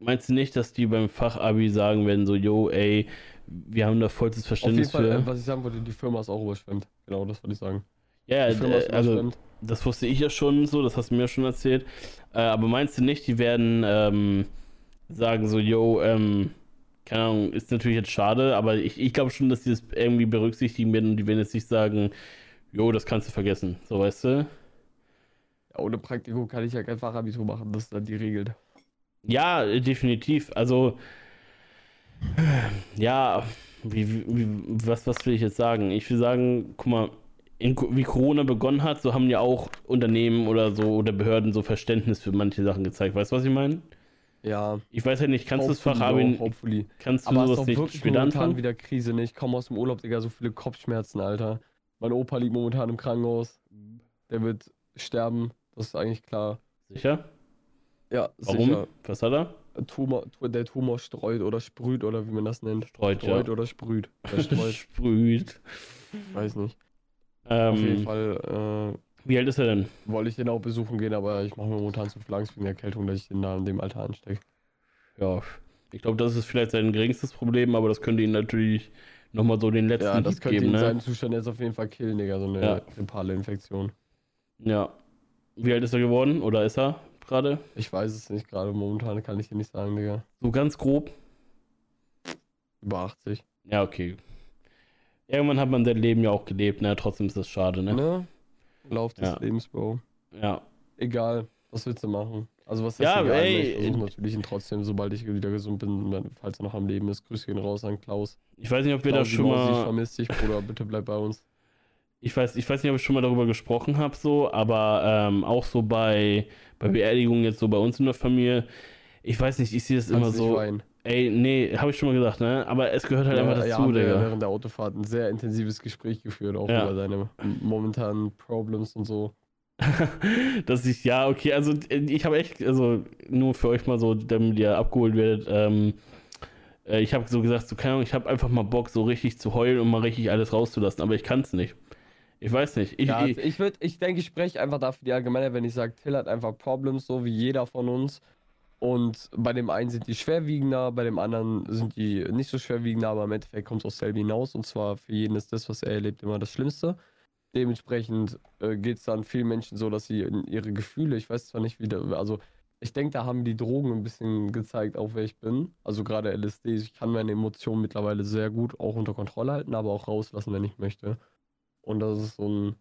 meinst du nicht, dass die beim Fachabi sagen werden, so, yo, ey, wir haben da vollstes Auf jeden Verständnis Fall, für. äh, was ich sagen wollte, die Firma ist auch überschwemmt. Genau, das wollte ich sagen. ja, Die Firma äh, also. Das wusste ich ja schon so, das hast du mir ja schon erzählt. Äh, aber meinst du nicht, die werden ähm, sagen so, yo, ähm, keine Ahnung, ist natürlich jetzt schade, aber ich, ich glaube schon, dass die das irgendwie berücksichtigen werden und die werden jetzt nicht sagen, yo, das kannst du vergessen. So, weißt du? Ja, ohne Praktikum kann ich ja kein Fachabitur machen, das ist dann die Regel. Ja, definitiv. Also, ja, wie, wie, was, was will ich jetzt sagen? Ich will sagen, guck mal, in, wie Corona begonnen hat, so haben ja auch Unternehmen oder so oder Behörden so Verständnis für manche Sachen gezeigt. Weißt du, was ich meine? Ja. Ich weiß halt nicht, kannst du das Fachabi, bro, hopefully. kannst du Aber sowas nicht wirklich später momentan wieder Krise, ne? Ich komme aus dem Urlaub, Digga, so viele Kopfschmerzen, Alter. Mein Opa liegt momentan im Krankenhaus. Der wird sterben. Das ist eigentlich klar. Sicher? Ja, Warum? sicher. Was hat er? Tumor, tu- der Tumor streut oder sprüht oder wie man das nennt. Streut, ja. Streut oder sprüht. *laughs* Streut, Sprüht. weiß nicht. Ähm, Auf jeden Fall äh, Wie alt ist er denn? wollte ich den auch besuchen gehen, aber ich mache mir momentan zu viel Angst wegen der Erkältung, dass ich den da in dem Alter anstecke. Ja, ich glaube, das ist vielleicht sein geringstes Problem, aber das könnte ihn natürlich nochmal so den letzten Ja, das Hieb könnte geben, ihn ne? seinen Zustand jetzt auf jeden Fall killen, Digga, so eine Ja. grippale Infektion. Ja. Wie alt ist er geworden? Oder ist er gerade? Ich weiß es nicht gerade, momentan kann ich dir nicht sagen, Digga. So ganz grob? Über 80. Ja, okay. Irgendwann hat man sein Leben ja auch gelebt, ne? Trotzdem ist das schade, ne? Ne? Lauf des Ja. Lebens, Bro. Ja. Egal, was willst du machen? Also was Ja, heißt egal, ey, ich versuche natürlich ihn trotzdem, sobald ich wieder gesund bin, falls er noch am Leben ist, grüße ihn raus an Klaus. Ich weiß nicht, ob wir da Klausi schon Mausi, Ich mal. vermisse dich, Bruder, bitte bleib bei uns. Ich weiß, ich weiß nicht, ob ich schon mal darüber gesprochen habe, so, aber ähm, auch so bei, bei Beerdigungen jetzt so bei uns in der Familie. Ich weiß nicht, ich sehe das immer Kannst nicht so. weinen. Ey, nee, habe ich schon mal gesagt, ne? Aber es gehört halt Ja, einfach ja, dazu, wir Digga. während der Autofahrt ein sehr intensives Gespräch geführt, auch Ja. über deine momentanen Problems und so. *laughs* dass ich, ja, okay, also ich habe echt, also nur für euch mal so, damit ihr abgeholt werdet, ähm, äh, ich habe so gesagt, so keine Ahnung, ich habe einfach mal Bock, so richtig zu heulen und mal richtig alles rauszulassen, aber ich kann es nicht. Ich weiß nicht. Ich, Ja, ich, ich ich denke, ich spreche einfach dafür die Allgemeine, wenn ich sage, Till hat einfach Problems, so wie jeder von uns. Und bei dem einen sind die schwerwiegender, bei dem anderen sind die nicht so schwerwiegender, aber im Endeffekt kommt es aus selber hinaus. Und zwar für jeden ist das, was er erlebt, immer das Schlimmste. Dementsprechend äh, geht es dann vielen Menschen so, dass sie in ihre Gefühle, ich weiß zwar nicht, wie da, also ich denke, da haben die Drogen ein bisschen gezeigt, auch wer ich bin. Also gerade LSD, ich kann meine Emotionen mittlerweile sehr gut auch unter Kontrolle halten, aber auch rauslassen, wenn ich möchte. Und das ist so ein,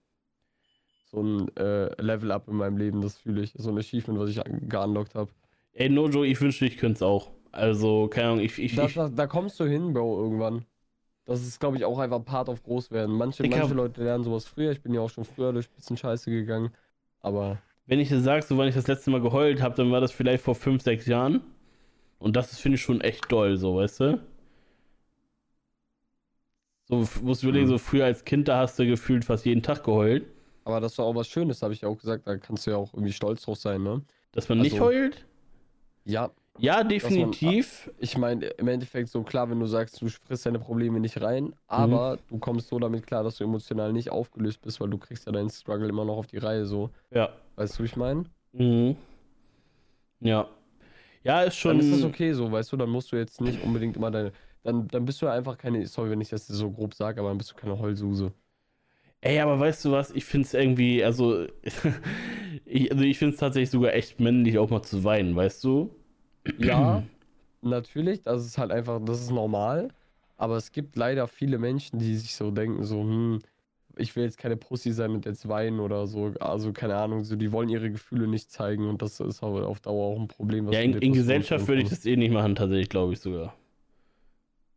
so ein äh, Level-Up in meinem Leben, das fühle ich. So ein Achievement, was ich geunlockt habe. ey, Nojo, ich wünschte, ich könnte es auch. Also, keine Ahnung, ich, ich, Da, da, da kommst du hin, Bro, irgendwann. Das ist, glaube ich, auch einfach Part of Großwerden. Manche, manche Leute lernen sowas früher. Ich bin ja auch schon früher durch ein bisschen Scheiße gegangen. Aber wenn ich dir sag, so wann ich das letzte Mal geheult habe, dann war das vielleicht vor fünf, sechs Jahren. Und das ist, finde ich, schon echt doll, so, weißt du? So, musst du überlegen, Mhm. so früher als Kind, da hast du gefühlt fast jeden Tag geheult. Aber das war auch was Schönes, habe ich ja auch gesagt. Da kannst du ja auch irgendwie stolz drauf sein, ne? Dass man nicht Also- heult? Ja, Ja, man- definitiv. ich meine, im Endeffekt so klar, wenn du sagst, du frisst deine Probleme nicht rein, aber du kommst so damit klar, dass du emotional nicht aufgelöst bist, weil du kriegst ja deinen Struggle immer noch auf die Reihe, so. Ja. Weißt du, wie ich meine? Mhm. Ja. Ja, ist schon. Dann ist das okay so, weißt du, dann musst du jetzt nicht unbedingt immer deine. Dann, dann bist du einfach keine, sorry, wenn ich das so grob sage, aber dann bist du keine Heulsuse. Ey, aber weißt du was? Ich finde es irgendwie, also. *laughs* ich, also, ich finde es tatsächlich sogar echt männlich, auch mal zu weinen, weißt du? Ja, *clears throat* natürlich, das ist halt einfach, das ist normal. Aber es gibt leider viele Menschen, die sich so denken, so, hm, ich will jetzt keine Pussy sein und jetzt weinen oder so. Also, keine Ahnung, so, die wollen ihre Gefühle nicht zeigen und das ist aber auf Dauer auch ein Problem. Ja, in, in Gesellschaft würde ich das eh nicht machen, tatsächlich, glaube ich sogar.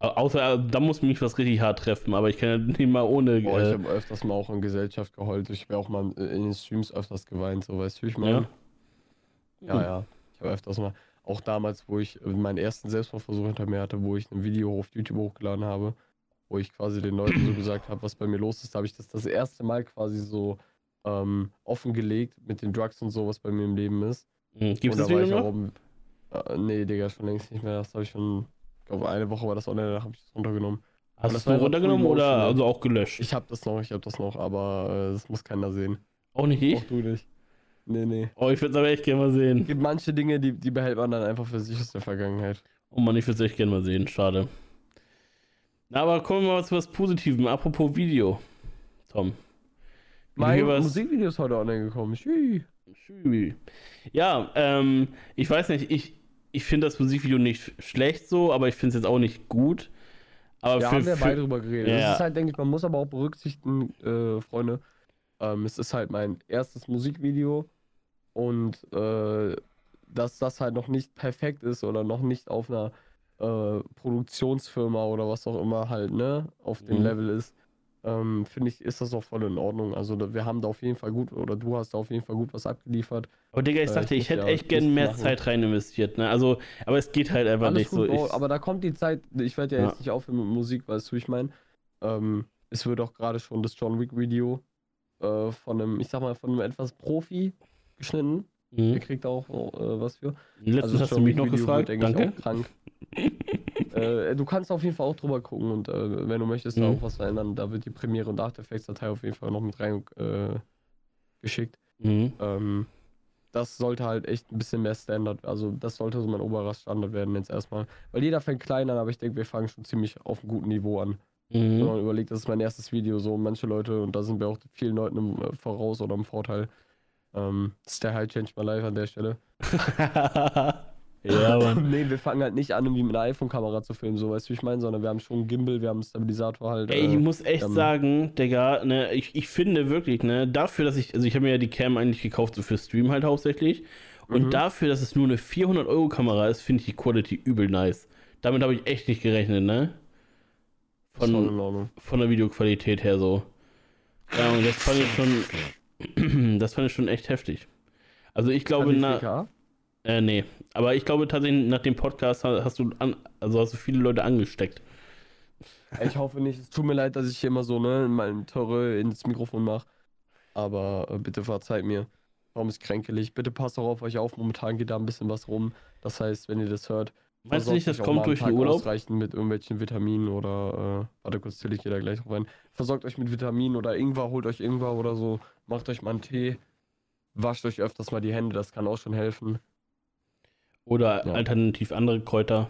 Au- Außer, äh, da muss mich was richtig hart treffen, aber ich kann ja *laughs* nicht mal ohne. Boah, ich äh, habe öfters mal auch in Gesellschaft geheult. Ich habe auch mal in den Streams öfters geweint, so, weißt du, wie ich meine? ja. Ja, ja. Ich habe öfters mal, auch damals, wo ich äh, meinen ersten Selbstmordversuch hinter mir hatte, wo ich ein Video auf YouTube hochgeladen habe, wo ich quasi den Leuten so *clears throat* gesagt habe, was bei mir los ist, da habe ich das das erste Mal quasi so ähm, offengelegt mit den Drugs und so, was bei mir im Leben ist. Mhm. Gibt es das Video noch? auch um, äh, nee, Digga, schon längst nicht mehr. Das habe ich schon, glaube, eine Woche war das online, da habe ich das runtergenommen. Hast das du einfach runtergenommen oder Motion, also auch gelöscht? Ich habe das noch, ich habe das noch, aber äh, das muss keiner sehen. auch nicht ich? Auch du nicht. Nee, nee. Oh, ich würde es aber echt gerne mal sehen. Es gibt manche Dinge, die, die behält man dann einfach für sich aus der Vergangenheit. Oh Mann, ich würde es echt gerne mal sehen. Schade. Na, aber kommen wir mal zu was Positivem. Apropos Video. Tom. Mein was- Musikvideo ist heute online gekommen. Schü. Schü. Ja, ähm, ich weiß nicht, ich, ich finde das Musikvideo nicht schlecht so, aber ich finde es jetzt auch nicht gut. Aber Ja, für, haben wir für, beide drüber geredet. Ja, Das ist halt, denke ich, man muss aber auch berücksichtigen, äh, Freunde, ähm, es ist halt mein erstes Musikvideo und äh, dass das halt noch nicht perfekt ist oder noch nicht auf einer äh, Produktionsfirma oder was auch immer halt, ne, auf dem Mhm. Level ist, ähm, finde ich, ist das auch voll in Ordnung. Also wir haben da auf jeden Fall gut, oder du hast da auf jeden Fall gut was abgeliefert. aber Digga, ich äh, dachte, ich ich, muss hätte ja echt gern nichts mehr machen. Zeit rein investiert, ne? Also, aber es geht halt einfach Alles nicht gut, so. Ich, aber da kommt die Zeit, ich werde ja, Ja. jetzt nicht aufhören mit Musik, weißt du, wie ich meine? Ähm, es wird auch gerade schon das John Wick Video äh, von einem, ich sag mal, von einem etwas Profi geschnitten. Ihr Mhm. kriegt auch äh, was für. Letztens hast du mich noch Video gefragt. Danke. Auch krank. *laughs* äh, du kannst auf jeden Fall auch drüber gucken und äh, wenn du möchtest da Mhm. auch was verändern, da wird die Premiere und After Effects Datei auf jeden Fall noch mit rein äh, geschickt. Mhm. Ähm, das sollte halt echt ein bisschen mehr Standard, also das sollte so mein oberer Standard werden jetzt erstmal. Weil jeder fängt klein an, aber ich denke, wir fangen schon ziemlich auf einem guten Niveau an. Wenn Mhm. man überlegt, das ist mein erstes Video, so manche Leute, und da sind wir auch vielen Leuten im äh, Voraus oder im Vorteil. Ähm, das ist der High Change My Life an der Stelle. *laughs* ja, *laughs* Mann. nee, wir fangen halt nicht an, irgendwie mit einer iPhone-Kamera zu filmen, so weißt du, wie ich meine, sondern wir haben schon einen Gimbal, wir haben einen Stabilisator halt. Ey, ich äh, muss echt ähm, sagen, Digga, ne, ich, ich finde wirklich, ne, dafür, dass ich, also ich habe mir ja die Cam eigentlich gekauft, so für Stream halt hauptsächlich. Und Mhm. dafür, dass es nur eine 400-Euro-Kamera ist, finde ich die Quality übel nice. Damit habe ich echt nicht gerechnet, ne? Von, von der Videoqualität her so. Ja, und das fand ich schon, *clears throat* das fand ich schon echt heftig. Also ich glaube, na, 4K? Äh, nee. Aber ich glaube tatsächlich, nach dem Podcast ha- hast du, an, also hast du viele Leute angesteckt. Ich hoffe nicht. Es tut mir leid, dass ich hier immer so, ne, mein Töre ins Mikrofon mache. Aber äh, bitte verzeiht mir. Warum ist kränkelig? Bitte passt auch auf euch auf. Momentan geht da ein bisschen was rum. Das heißt, wenn ihr das hört, Meinst du nicht, das kommt durch den Tag Urlaub? Ausreichen mit irgendwelchen Vitaminen oder, äh, warte kurz, Till, ich gehe da gleich drauf rein. Versorgt euch mit Vitaminen oder Ingwer, holt euch Ingwer oder so. Macht euch mal einen Tee. Wascht euch öfters mal die Hände, das kann auch schon helfen. Oder Ja. alternativ andere Kräuter.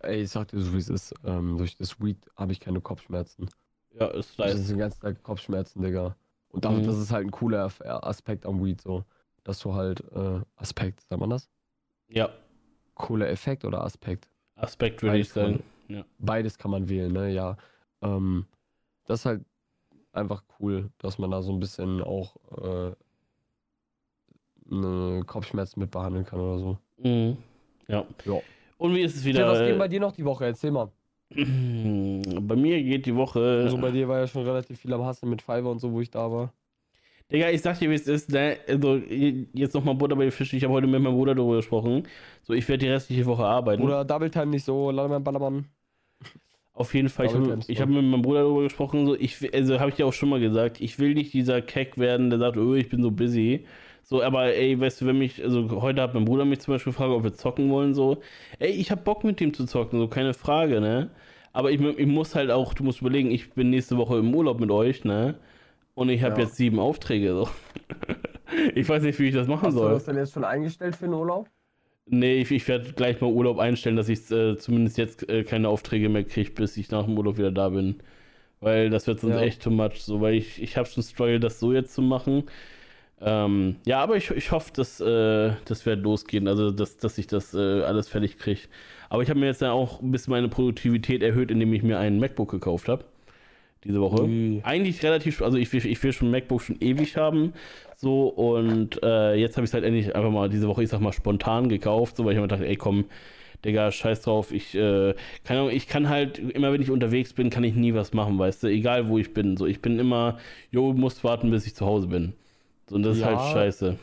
Ey, ich sag dir so, wie es ist. Ähm, durch das Weed habe ich keine Kopfschmerzen. Ja, ist Das nice. sind den ganzen Tag Kopfschmerzen, Digga. Und das, Mhm. das ist halt ein cooler Aff- Aspekt am Weed, so. Dass du halt, äh, Aspekt, sagt man das? Ja, Cooler Effekt oder Aspekt? Aspekt würde ich sagen. Beides kann man wählen, ne, ja. Ähm, das ist halt einfach cool, dass man da so ein bisschen auch, äh, Kopfschmerzen mit behandeln kann oder so. Mhm. Ja. Ja. Und wie ist es wieder? was geht äh, bei dir noch die Woche? Erzähl mal. *clears throat* bei mir geht die Woche. Also bei dir war ja schon relativ viel am Hassen mit Fiverr und so, wo ich da war. Digga, ich sag dir, wie es ist, ne? Also, jetzt nochmal Butter bei den Fischen. Ich habe heute mit meinem Bruder darüber gesprochen. So, ich werde die restliche Woche arbeiten. Oder Double Time nicht so, Ballermann, Ballermann. Auf jeden Fall, ich Double habe ich ne? hab mit meinem Bruder darüber gesprochen. So, ich, also, habe ich dir auch schon mal gesagt, ich will nicht dieser Keck werden, der sagt, oh, ich bin so busy. So, aber ey, weißt du, wenn mich, also heute hat mein Bruder mich zum Beispiel gefragt, ob wir zocken wollen, so. Ey, ich hab Bock mit dem zu zocken, so, keine Frage, ne? Aber ich, ich muss halt auch, du musst überlegen, ich bin nächste Woche im Urlaub mit euch, ne? Und ich habe Ja. jetzt sieben Aufträge, so. *laughs* ich weiß nicht, wie ich das machen Hast du soll. das denn jetzt schon eingestellt für den Urlaub? Nee, ich, ich werde gleich mal Urlaub einstellen, dass ich äh, zumindest jetzt äh, keine Aufträge mehr kriege, bis ich nach dem Urlaub wieder da bin. Weil das wird sonst Ja. echt too much. So, weil ich, ich habe schon Struggle, das so jetzt zu machen. Ähm, ja, aber ich, ich hoffe, dass äh, das wird losgehen, also dass, dass ich das äh, alles fertig kriege. Aber ich habe mir jetzt dann auch ein bisschen meine Produktivität erhöht, indem ich mir einen MacBook gekauft habe. Diese Woche. Ui. Eigentlich relativ, also ich will, ich will schon MacBook schon ewig haben. So, und äh, jetzt habe ich es halt endlich einfach mal diese Woche, ich sag mal, spontan gekauft, so, weil ich mir dachte, ey komm, Digga, scheiß drauf, ich, äh, keine Ahnung, ich kann halt, immer wenn ich unterwegs bin, kann ich nie was machen, weißt du, egal wo ich bin. So, ich bin immer, jo, musst warten, bis ich zu Hause bin. Und das ist Ja. halt scheiße.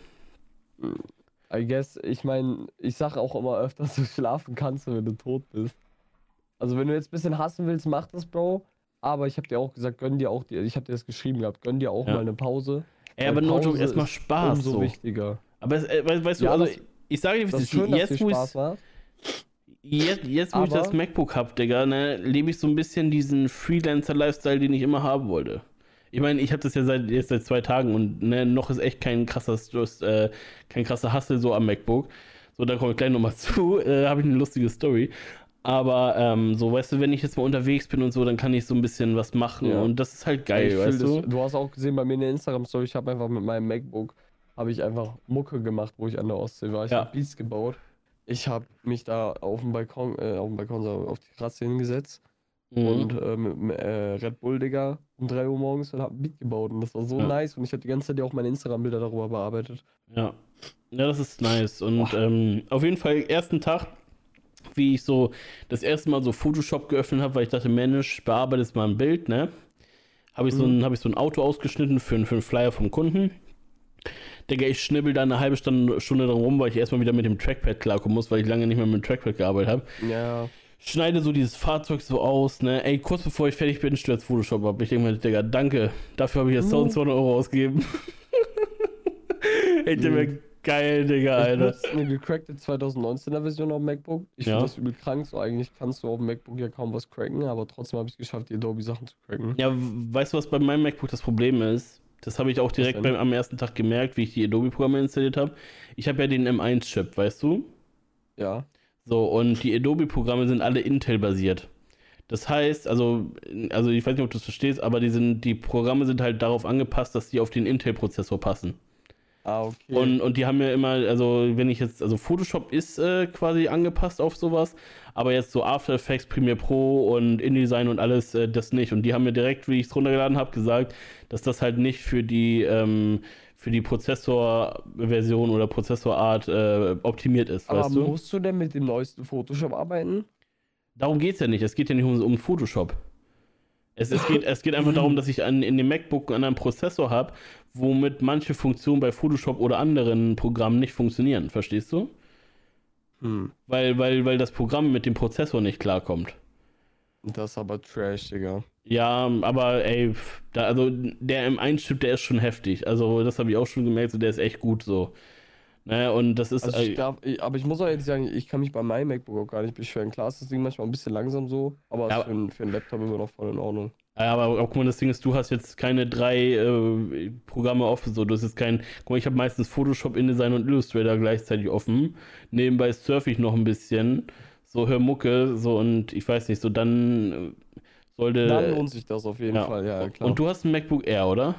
I guess, ich meine, ich sag auch immer öfters, du schlafen kannst, wenn du tot bist. Also wenn du jetzt ein bisschen hassen willst, mach das, Bro. Aber ich habe dir auch gesagt, gönn dir auch, die, ich habe dir das geschrieben gehabt, gönn dir auch Ja. mal eine Pause. Ey, aber no Pause erstmal ist Spaß, Umso so. wichtiger. Aber es, äh, weißt, du, Ja, also, das- ich sage dir, wie Das es ist ist, dass jetzt, dir ich Spaß macht. Jetzt, jetzt wo ich das MacBook hab, Digga, ne, lebe ich so ein bisschen diesen Freelancer-Lifestyle, den ich immer haben wollte. Ich meine, ich habe das ja seit, jetzt seit zwei Tagen und ne, noch ist echt kein krasser äh, kein krasser Hustle so am MacBook. So, da komme ich gleich nochmal *laughs* zu. Äh, habe ich eine lustige Story. Aber ähm, so, weißt du, wenn ich jetzt mal unterwegs bin und so, dann kann ich so ein bisschen was machen Ja. und das ist halt Ich geil, fühl weißt das, du? du hast auch gesehen bei mir in der Instagram-Story, ich habe einfach mit meinem MacBook, habe ich einfach Mucke gemacht, wo ich an der Ostsee war. Ich Ja. habe Beats gebaut. Ich habe mich da auf dem Balkon, äh, auf dem Balkon, so auf die Terrasse hingesetzt Mhm. und äh, mit dem äh, Red Bull, Digga, um 3 Uhr morgens und hab ein Beat gebaut. Und das war so Ja. nice. Und ich habe die ganze Zeit ja auch meine Instagram-Bilder darüber bearbeitet. Ja. Ja, das ist nice. Und ähm, auf jeden Fall, ersten Tag, wie ich so das erste Mal so Photoshop geöffnet habe, weil ich dachte, Mensch, bearbeitest mal ein Bild, ne? Habe ich, so ein, hab ich so ein Auto ausgeschnitten für, einen- für einen Flyer vom Kunden. Digga, ich schnibbel da eine halbe Stunde, Stunde dran rum, weil ich erstmal wieder mit dem Trackpad klarkommen muss, weil ich lange nicht mehr mit dem Trackpad gearbeitet habe. Ja. Schneide so dieses Fahrzeug so aus, ne? Ey, kurz bevor ich fertig bin, stürzt Photoshop ab. Ich denke mir, Digga, danke. Dafür habe ich jetzt Mhm. 1200 Euro ausgegeben. Ey, der wäre geil, Digga, Ich Alter. benutze eine gecrackte 2019er Version auf dem MacBook. Ich Ja. finde das übel krank. So eigentlich kannst du auf dem MacBook ja kaum was cracken, aber trotzdem habe ich es geschafft, die Adobe-Sachen zu cracken. Ja, weißt du, was bei meinem MacBook das Problem ist? Das habe ich auch direkt beim, am ersten Tag gemerkt, wie ich die Adobe-Programme installiert habe. Ich habe ja den M1-Chip, weißt du? Ja. So, und die Adobe-Programme sind alle Intel-basiert. Das heißt, also, also ich weiß nicht, ob du es verstehst, aber die, sind, die Programme sind halt darauf angepasst, dass die auf den Intel-Prozessor passen. Ah, okay. Und, und die haben ja immer, also wenn ich jetzt, also Photoshop ist äh, quasi angepasst auf sowas, aber jetzt so After Effects, Premiere Pro und InDesign und alles, äh, das nicht. Und die haben mir direkt, wie ich es runtergeladen habe, gesagt, dass das halt nicht für die, ähm, für die Prozessor-Version oder Prozessorart äh, optimiert ist, aber weißt du? musst du denn mit dem neuesten Photoshop arbeiten? Darum geht es ja nicht. Es geht ja nicht um, um Photoshop. Es, es, geht, es geht einfach darum, dass ich an, in dem MacBook einen Prozessor habe, womit manche Funktionen bei Photoshop oder anderen Programmen nicht funktionieren. Verstehst du? Hm. Weil, weil, weil das Programm mit dem Prozessor nicht klarkommt. Das ist aber Trash, Digga. Ja, aber ey, da, also der M1-Chip, der ist schon heftig. Also das habe ich auch schon gemerkt, so, der ist echt gut so. Ne, und das ist. Also ich darf, ich, aber ich muss auch ehrlich sagen, ich kann mich bei meinem MacBook auch gar nicht beschweren. Klar ist das Ding manchmal ein bisschen langsam so, aber Ja, für, einen- für einen Laptop immer noch voll in Ordnung. Ja, aber, aber guck mal, das Ding ist, du hast jetzt keine drei äh, Programme offen. So, du hast jetzt kein. Guck mal, ich habe meistens Photoshop, InDesign und Illustrator gleichzeitig offen. Nebenbei surfe ich noch ein bisschen. So, hör Mucke, so und ich weiß nicht, so dann äh, sollte. Dann lohnt sich das auf jeden ja. Fall, ja, klar. Und du hast ein MacBook Air, oder?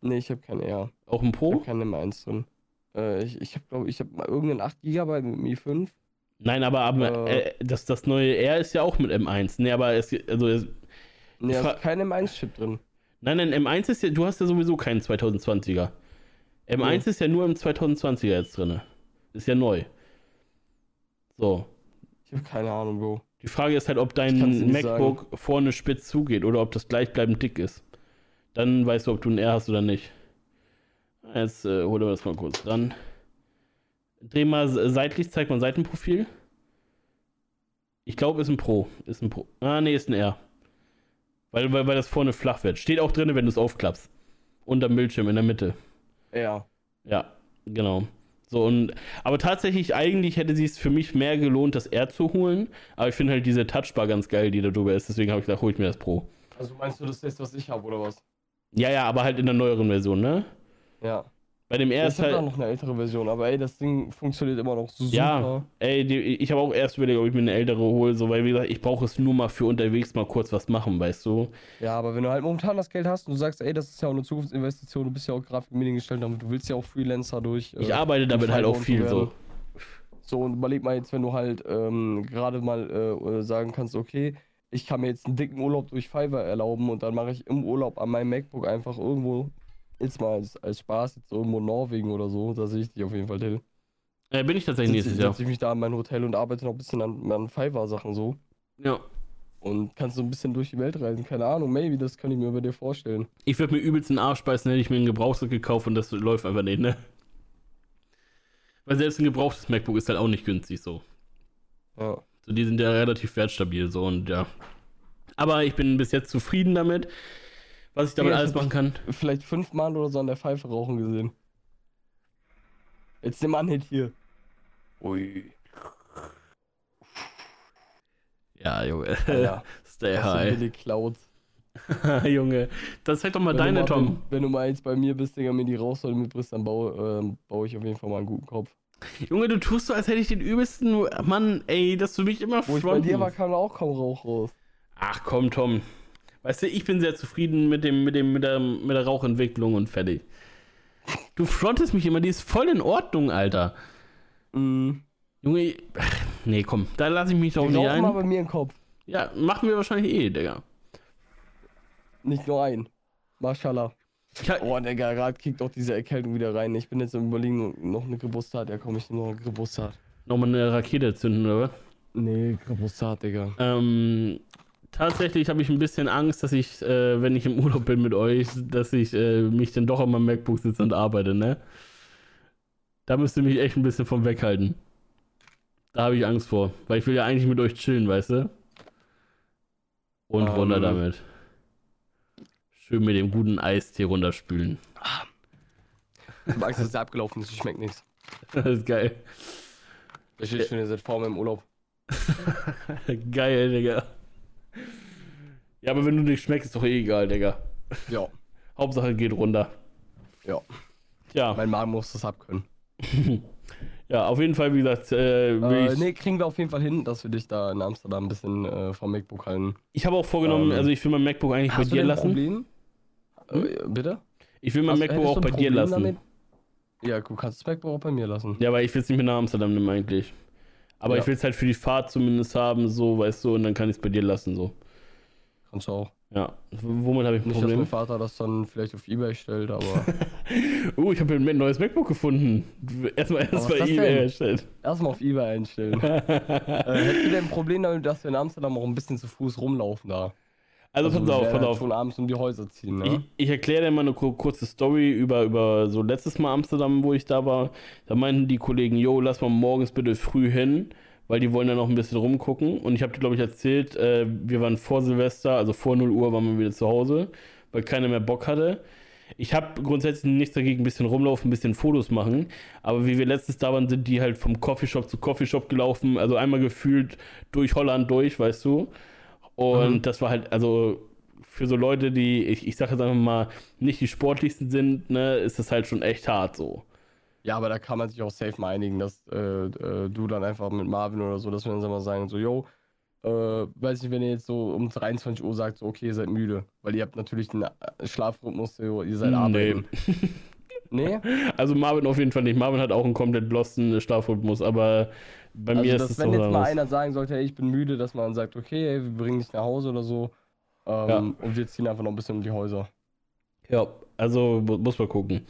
Nee, ich habe kein R. Auch ein Ich Pro? habe kein M1 drin. Äh, ich ich habe, glaube ich, habe mal irgendeinen 8 GB mit dem i5. Nein, aber, aber Äh. äh, das, das neue Air ist ja auch mit M1. Nee, aber es, also es, Nee, da ist kein M1-Chip drin. Nein, nein, M1 ist ja, du hast ja sowieso keinen 2020er. M1 Nee. ist ja nur im 2020er jetzt drin. Ist ja neu. So. Keine Ahnung, Bro. Die Frage ist halt, ob dein MacBook vorne spitz zugeht oder ob das gleichbleibend dick ist. Dann weißt du, ob du ein R hast oder nicht. Jetzt äh, holen wir das mal kurz dran. Dreh mal se- seitlich, zeig mal Seitenprofil. Ich glaube, ist ein Pro. Ist ein Pro. Ah, nee, ist ein R. Weil, weil, weil das vorne flach wird. Steht auch drin, wenn du es aufklappst. Unterm Bildschirm in der Mitte. Ja. Ja, genau. So, und, aber tatsächlich, eigentlich hätte sich es für mich mehr gelohnt, das R zu holen. Aber ich finde halt diese Touchbar ganz geil, die da drüber ist. Deswegen habe ich gedacht, hole ich mir das Pro. Also meinst du, das ist das, was ich habe, oder was? Ja, ja, aber halt in der neueren Version, ne? Ja. Bei dem R ich ist habe halt. auch noch eine ältere Version, aber ey, das Ding funktioniert immer noch super. Ja, ey, die, ich habe auch erst überlegt, ob ich mir eine ältere hole, so, weil, wie gesagt, ich brauche es nur mal für unterwegs mal kurz was machen, weißt du? Ja, aber wenn du halt momentan das Geld hast und du sagst, ey, das ist ja auch eine Zukunftsinvestition, du bist ja auch Grafikmediengestalter und du willst ja auch Freelancer durch. Ich äh, arbeite damit halt auch viel so. So, und überleg mal jetzt, wenn du halt ähm, gerade mal äh, sagen kannst, okay, ich kann mir jetzt einen dicken Urlaub durch Fiverr erlauben und dann mache ich im Urlaub an meinem MacBook einfach irgendwo, jetzt mal als, als Spaß, jetzt irgendwo in Norwegen oder so, da sehe ich dich auf jeden Fall, Till. Äh, bin ich tatsächlich Setze nächstes Jahr. setz ich mich da in mein Hotel und arbeite noch ein bisschen an, an Fiverr-Sachen so. Ja. Und kannst so ein bisschen durch die Welt reisen. Keine Ahnung, maybe, das kann ich mir über dir vorstellen. Ich würde mir übelst einen Arsch beißen, hätte ich mir einen Gebrauchsstück gekauft und das läuft einfach nicht, ne? Weil selbst ein gebrauchtes MacBook ist halt auch nicht günstig so. Ja. So, die sind ja relativ wertstabil so und ja. Aber ich bin bis jetzt zufrieden damit, was ich damit Ja, alles machen kann. Vielleicht fünfmal oder so an der Pfeife rauchen gesehen. Jetzt nimm an, Hit hier. Ui. Ja, Junge. Ja, *laughs* Stay das high. Billy Clouds. *laughs* Junge. Das zeig doch mal Wenn deine, mal- Tom. Wenn, wenn du mal jetzt bei mir bist, Digga, mir die Rauchsäule mitbrichst, dann baue, ähm, baue ich auf jeden Fall mal einen guten Kopf. Junge, du tust so, als hätte ich den übelsten. Mann, ey, dass du mich immer Wo ich bei fronten dir war, kam auch kaum Rauch raus. Ach komm, Tom. Weißt du, ich bin sehr zufrieden mit dem, mit dem, mit der, mit der Rauchentwicklung und fertig. Du frontest mich immer, die ist voll in Ordnung, Alter. Mhm. Junge, ach, nee, komm, da lasse ich mich doch nicht rauchen mal ein. bei mir im Kopf. Ja, machen wir wahrscheinlich eh, Digga. Nicht nur ein. Mashallah. Ich, ha- Oh, Digga, gerade kickt auch diese Erkältung wieder rein. Ich bin jetzt im Überlegen, noch eine Geburtstag. Ja, komm, ich nehme noch eine Geburtstag. Nochmal eine Rakete zünden, oder was? Nee, Geburtstag, Digga. Ähm, tatsächlich habe ich ein bisschen Angst, dass ich, äh, wenn ich im Urlaub bin mit euch, dass ich äh, mich dann doch an meinem MacBook sitze und arbeite, ne? Da müsst ihr mich echt ein bisschen vom weghalten. Da habe ich Angst vor, weil ich will ja eigentlich mit euch chillen, weißt du? Und Ähm. runter damit. Schön mit dem guten Eistee runterspülen. Ich hab Angst, dass der abgelaufen ist, schmeckt nichts. *laughs* Das ist geil. Da steht schon seit vor mir im Urlaub. *laughs* Geil, Digga. Ja, aber wenn du nicht schmeckst, ist doch eh egal, Digga. Ja. *laughs* Hauptsache geht runter. Ja. Ja, Mein Magen muss das abkönnen. *laughs* ja, auf jeden Fall, wie gesagt, äh, Äh, ich, nee, kriegen wir auf jeden Fall hin, dass wir dich da in Amsterdam ein bisschen äh, vom MacBook halten. ich habe auch vorgenommen, ähm, also ich will mein MacBook eigentlich bei dir lassen. Problem? Äh, bitte? Ich will mein Hast- MacBook auch bei dir lassen. damit? Ja, du kannst das MacBook auch bei mir lassen. Ja, weil ich will es nicht mit nach Amsterdam nehmen eigentlich. Aber Ja. ich will es halt für die Fahrt zumindest haben, so, weißt du, und dann kann ich es bei dir lassen, so. Kannst du auch. Ja, womit habe ich ein Nicht, dass mein Problem? Vater das dann vielleicht auf Ebay stellt, aber *laughs* Oh, ich habe ein neues MacBook gefunden. Erstmal erst bei eBay denn? erstellt. erstmal auf Ebay einstellen. *laughs* äh, hättest du denn ein Problem damit, dass wir in Amsterdam auch ein bisschen zu Fuß rumlaufen da? Also, pass wir auf, pass halt auf. schon abends um die Häuser ziehen, Ich, ne? ich erkläre dir mal eine kur- kurze Story über, über so letztes Mal Amsterdam, wo ich da war. Da meinten die Kollegen, yo, lass mal morgens bitte früh hin, weil die wollen da noch ein bisschen rumgucken. Und ich habe dir, glaube ich, erzählt, äh, wir waren vor Silvester, also vor 0 Uhr waren wir wieder zu Hause, weil keiner mehr Bock hatte. Ich habe grundsätzlich nichts dagegen, ein bisschen rumlaufen, ein bisschen Fotos machen. Aber wie wir letztes da waren, sind die halt vom Coffeeshop zu Coffeeshop gelaufen. Also einmal gefühlt durch Holland durch, weißt du. Und Mhm. das war halt, also für so Leute, die, ich, ich sage jetzt einfach mal, nicht die sportlichsten sind, ne, ist das halt schon echt hart so. Ja, aber da kann man sich auch safe mal einigen, dass äh, äh, du dann einfach mit Marvin oder so, dass wir dann mal sagen, so, yo, äh, weiß nicht, wenn ihr jetzt so um 23 Uhr sagt, so, okay, ihr seid müde, weil ihr habt natürlich einen äh, Schlafrhythmus, so, ihr seid Nee. arbeiten. *laughs* Nee? Also Marvin auf jeden Fall nicht. Marvin hat auch einen komplett losten Schlafrhythmus, aber bei Also, mir ist dass, es wenn so jetzt mal einer sagen sollte, hey, ich bin müde, dass man sagt, okay, ey, wir bringen dich nach Hause oder so. Ähm, Ja. Und wir ziehen einfach noch ein bisschen um die Häuser. Ja, also mu- muss man gucken.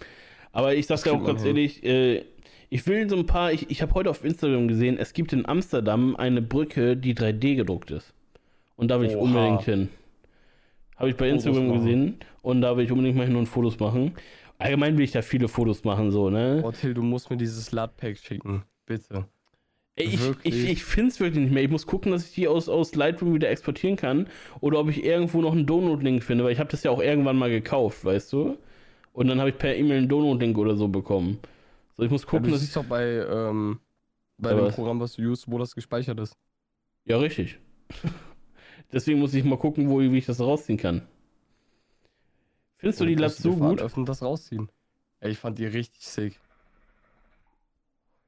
Aber ich sag dir kriegt auch ganz hin. ehrlich, äh, ich will so ein paar, ich, ich habe heute auf Instagram gesehen, es gibt in Amsterdam eine Brücke, die 3D gedruckt ist. Und da will ich Oha. unbedingt hin. Habe ich bei Fotos Instagram machen. gesehen und da will ich unbedingt mal hin und Fotos machen. Allgemein will ich da viele Fotos machen, so, ne? Oh, Till, du musst mir dieses Latpack schicken. Bitte. Ey, Ich, ich, ich finde es wirklich nicht mehr. Ich muss gucken, dass ich die aus, aus Lightroom wieder exportieren kann. Oder ob ich irgendwo noch einen Download-Link finde, weil ich habe das ja auch irgendwann mal gekauft, weißt du? Und dann habe ich per E-Mail einen Download-Link oder so bekommen. So, ich muss Ja, gucken, du dass ich. siehst doch bei, ähm, bei Ja, dem was? Programm, was du usst, wo das gespeichert ist. Ja, richtig. *laughs* Deswegen muss ich mal gucken, wo, wie ich das rausziehen kann. Findest du die Latz so gut? Öffnen und das rausziehen. Ey, ich fand die richtig sick.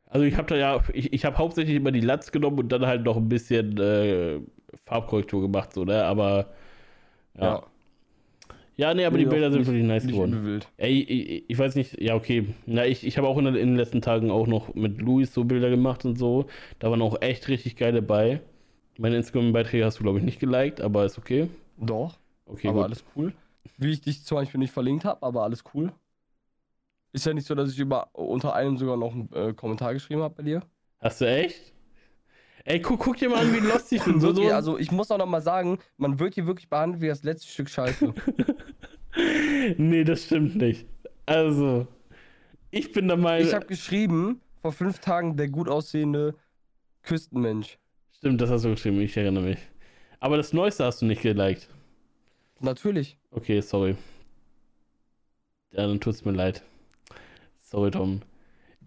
Also ich habe da ja, ich, ich habe hauptsächlich immer die Latz genommen und dann halt noch ein bisschen äh, Farbkorrektur gemacht, so, ne? Aber ja. Ja, nee, aber die Bilder sind nicht- wirklich nice geworden. Ey, ich, ich weiß nicht, ja, okay. Na, ich, ich habe auch in, den- in den letzten Tagen auch noch mit Luis so Bilder gemacht und so. Da waren auch echt richtig geile bei. Meine Instagram-Beiträge hast du, glaube ich, nicht geliked, aber ist okay. Doch, Okay, aber gut. alles cool. Wie ich dich zum Beispiel nicht verlinkt habe, aber alles cool. Ist ja nicht so, dass ich über, unter einem sogar noch einen äh, Kommentar geschrieben habe bei dir. Hast du echt? Ey, guck, guck dir mal an, wie lost ich bin. *laughs* So, so, also ich muss auch noch mal sagen, man wird hier wirklich behandelt wie das letzte Stück Scheiße. *laughs* nee, das stimmt nicht. Also, ich bin der Meinung. ich habe geschrieben, vor fünf Tagen der gut aussehende Küstenmensch. Stimmt, das hast du geschrieben, ich erinnere mich. Aber das Neueste hast du nicht geliked. Natürlich. Okay, sorry. Ja, dann tut's mir leid. Sorry, Tom.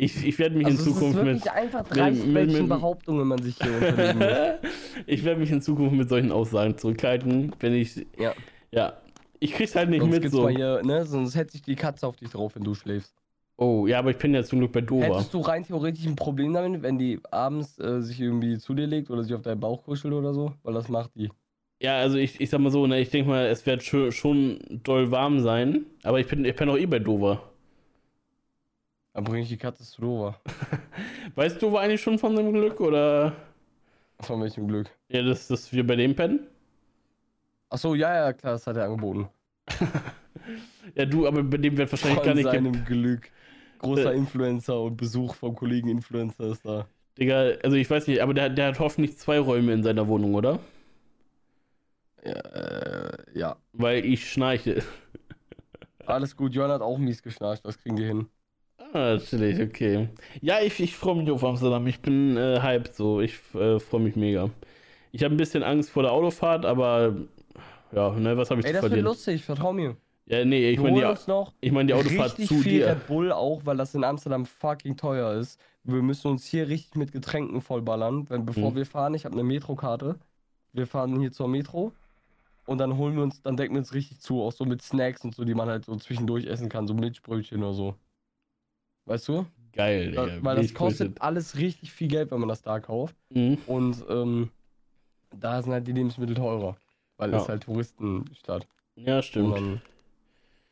Ich, ich werde mich Also in Zukunft mit. mit- dreist, mit- welchen mit- Behauptungen man sich hier muss. *laughs* ich werde mich in Zukunft mit solchen Aussagen zurückhalten, wenn ich. Ja. Ja. Ich krieg's halt nicht Sonst mit so. hier, ne, sonst hätte sich die Katze auf dich drauf, wenn du schläfst. Oh, ja, aber ich bin ja zum Glück bei Dover. Hättest du rein theoretisch ein Problem damit, wenn die abends äh, sich irgendwie zu dir legt oder sich auf deinen Bauch kuschelt oder so? Weil das macht die. Ja, also ich, ich sag mal so, ne, ich denke mal, es wird schon, schon doll warm sein, aber ich bin, ich bin auch eh bei Dover. Dann bringe ich die Katze zu Dover. Weißt Dover eigentlich schon von dem Glück oder? Von welchem Glück. Ja, dass, dass wir bei dem pennen? Achso, ja, ja, klar, das hat er angeboten. *laughs* Ja, du, aber bei dem wird wahrscheinlich Von gar nicht. ge- seinem Glück. Großer Äh. Influencer und Besuch vom Kollegen Influencer ist da. Digga, also ich weiß nicht, aber der, der hat hoffentlich zwei Räume in seiner Wohnung, oder? Ja, äh, ja. Weil ich schnarche. Alles gut, Johann hat auch mies geschnarcht, das kriegen die hin. Ah, chillig, okay. Ja, ich, ich freue mich auf Amsterdam. Ich bin äh, hyped so. Ich äh, freue mich mega. Ich habe ein bisschen Angst vor der Autofahrt, aber ja, ne, was habe ich Ey, zu das wird verlieren? lustig, vertrau mir. Ja, nee, ich meine die, ich mein, die Autofahrt richtig zu viel dir. Red Bull auch, weil das in Amsterdam fucking teuer ist. Wir müssen uns hier richtig mit Getränken vollballern, wenn, bevor Mhm. wir fahren. Ich habe eine Metrokarte. Wir fahren hier zur Metro und dann holen wir uns, dann decken wir uns richtig zu, auch so mit Snacks und so, die man halt so zwischendurch essen kann, so Milchbrötchen oder so. Weißt du? Geil, Da, Digga. weil das kostet alles richtig viel Geld, wenn man das da kauft. Mhm. Und ähm, da sind halt die Lebensmittel teurer. Weil es Ja. halt Touristenstadt. Ja, Und stimmt. dann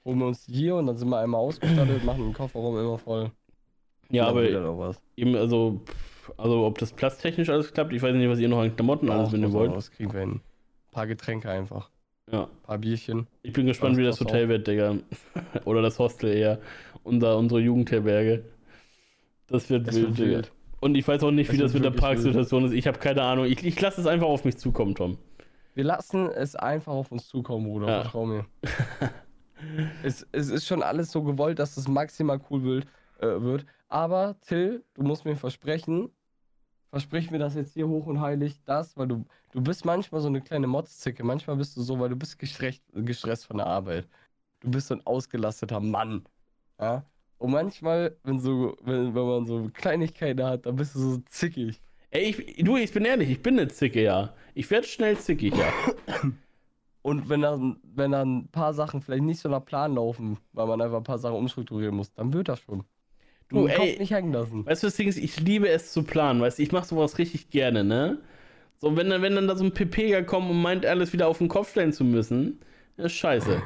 holen wir uns die hier und dann sind wir einmal ausgestattet, machen den Kofferraum immer voll. Ja, aber was. eben, also, also, ob das platztechnisch alles klappt, ich weiß nicht, was ihr noch an Klamotten alles mitnehmen wollt. Das kriegen wir hin. Ein paar Getränke einfach. Ja. Ein paar Bierchen. Ich bin gespannt, Das wie das Hotel wird, Digga. *laughs* Oder das Hostel eher. Unser, unsere Jugendherberge. Das wird Das wild, wird Digga. wild. Und ich weiß auch nicht, Das wie das mit der. Parksituation ist. Ich habe keine Ahnung. Ich, ich lasse es einfach auf mich zukommen, Tom. Wir lassen es einfach auf uns zukommen, Bruder. Ja. Vertrau mir. *laughs* es, es ist schon alles so gewollt, dass es maximal cool wird, äh, wird. Aber Till, du musst mir versprechen, versprich mir das jetzt hier hoch und heilig, das, weil du, du bist manchmal so eine kleine Motzzicke. Manchmal bist du so, weil du bist gestresst, gestresst von der Arbeit. Du bist so ein ausgelasteter Mann. Ja? Und manchmal, wenn so, wenn, wenn man so Kleinigkeiten hat, dann bist du so zickig. Ey, ich, du, ich bin ehrlich, ich bin eine Zicke, ja. Ich werde schnell zickig, ja. Und wenn dann, wenn dann ein paar Sachen vielleicht nicht so nach Plan laufen, weil man einfach ein paar Sachen umstrukturieren muss, dann wird das schon. Du, Kopf ey. nicht hängen lassen. Weißt du, das Ding ist, ich liebe es zu planen, weißt du, ich mache sowas richtig gerne, ne? So, wenn dann, wenn dann da so ein Pepega kommt und meint, alles wieder auf den Kopf stellen zu müssen, ist scheiße.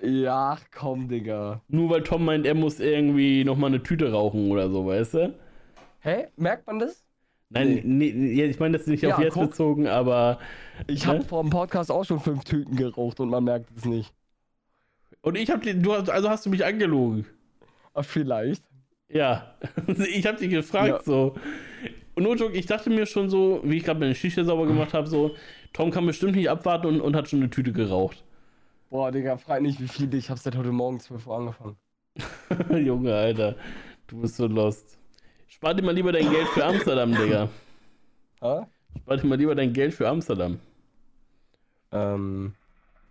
Ja, komm, Digga. Nur weil Tom meint, er muss irgendwie nochmal eine Tüte rauchen oder so, weißt du? Hä? Merkt man das? Nein, nee. ja, ich meine das nicht Ja, auf jetzt guck. bezogen, aber. Ich Ne? habe vor dem Podcast auch schon fünf Tüten geraucht und man merkt es nicht. Und ich hab die, du hast, also hast du mich angelogen. Vielleicht. Ja. *laughs* ich hab dich gefragt Ja. so. Und nur Joke, ich dachte mir schon so, wie ich gerade meine Schicht sauber gemacht habe, so, Tom kann bestimmt nicht abwarten und, und hat schon eine Tüte geraucht. Boah, Digga, frag nicht, wie viele. Ich habe seit heute Morgen 12 Uhr angefangen. *laughs* Junge, Alter. Du bist so lost. Spar dir mal lieber dein Geld für Amsterdam, Digga. Hä? Spar dir mal lieber dein Geld für Amsterdam. Ähm,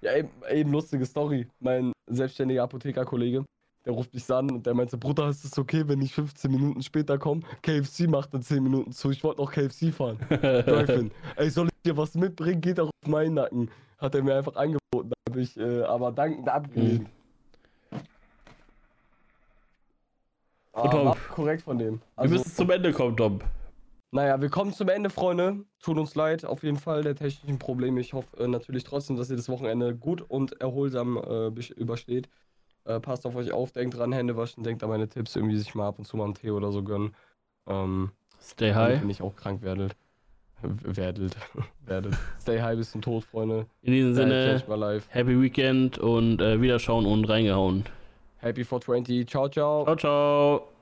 ja, eben, eben lustige Story. Mein selbstständiger Apothekerkollege, der ruft mich an und der meinte, Bruder, ist es okay, wenn ich 15 Minuten später komme? KFC macht in 10 Minuten zu, ich wollte noch KFC fahren. *laughs* Drive-In. Ey, soll ich dir was mitbringen? Geht auch auf meinen Nacken. Hat er mir einfach angeboten, habe ich äh, aber dankend abgelehnt. Ah, Tom. korrekt von dem. Wir Also, müssen zum Ende kommen, Tom. naja, wir kommen zum Ende, Freunde. Tut uns leid, auf jeden Fall, der technischen Probleme. Ich hoffe äh, natürlich trotzdem, dass ihr das Wochenende gut und erholsam äh, übersteht. Äh, passt auf euch auf, denkt dran, Hände waschen, denkt an meine Tipps, irgendwie sich mal ab und zu mal einen Tee oder so gönnen. Ähm, Stay damit ihr nicht auch krank werdet. Werdet. *laughs* werdet. Stay high bis zum Tod, Freunde. In diesem Sinne. Happy Weekend und äh, Wiederschauen und reingehauen. Happy 420. Ciao, ciao. Ciao, ciao.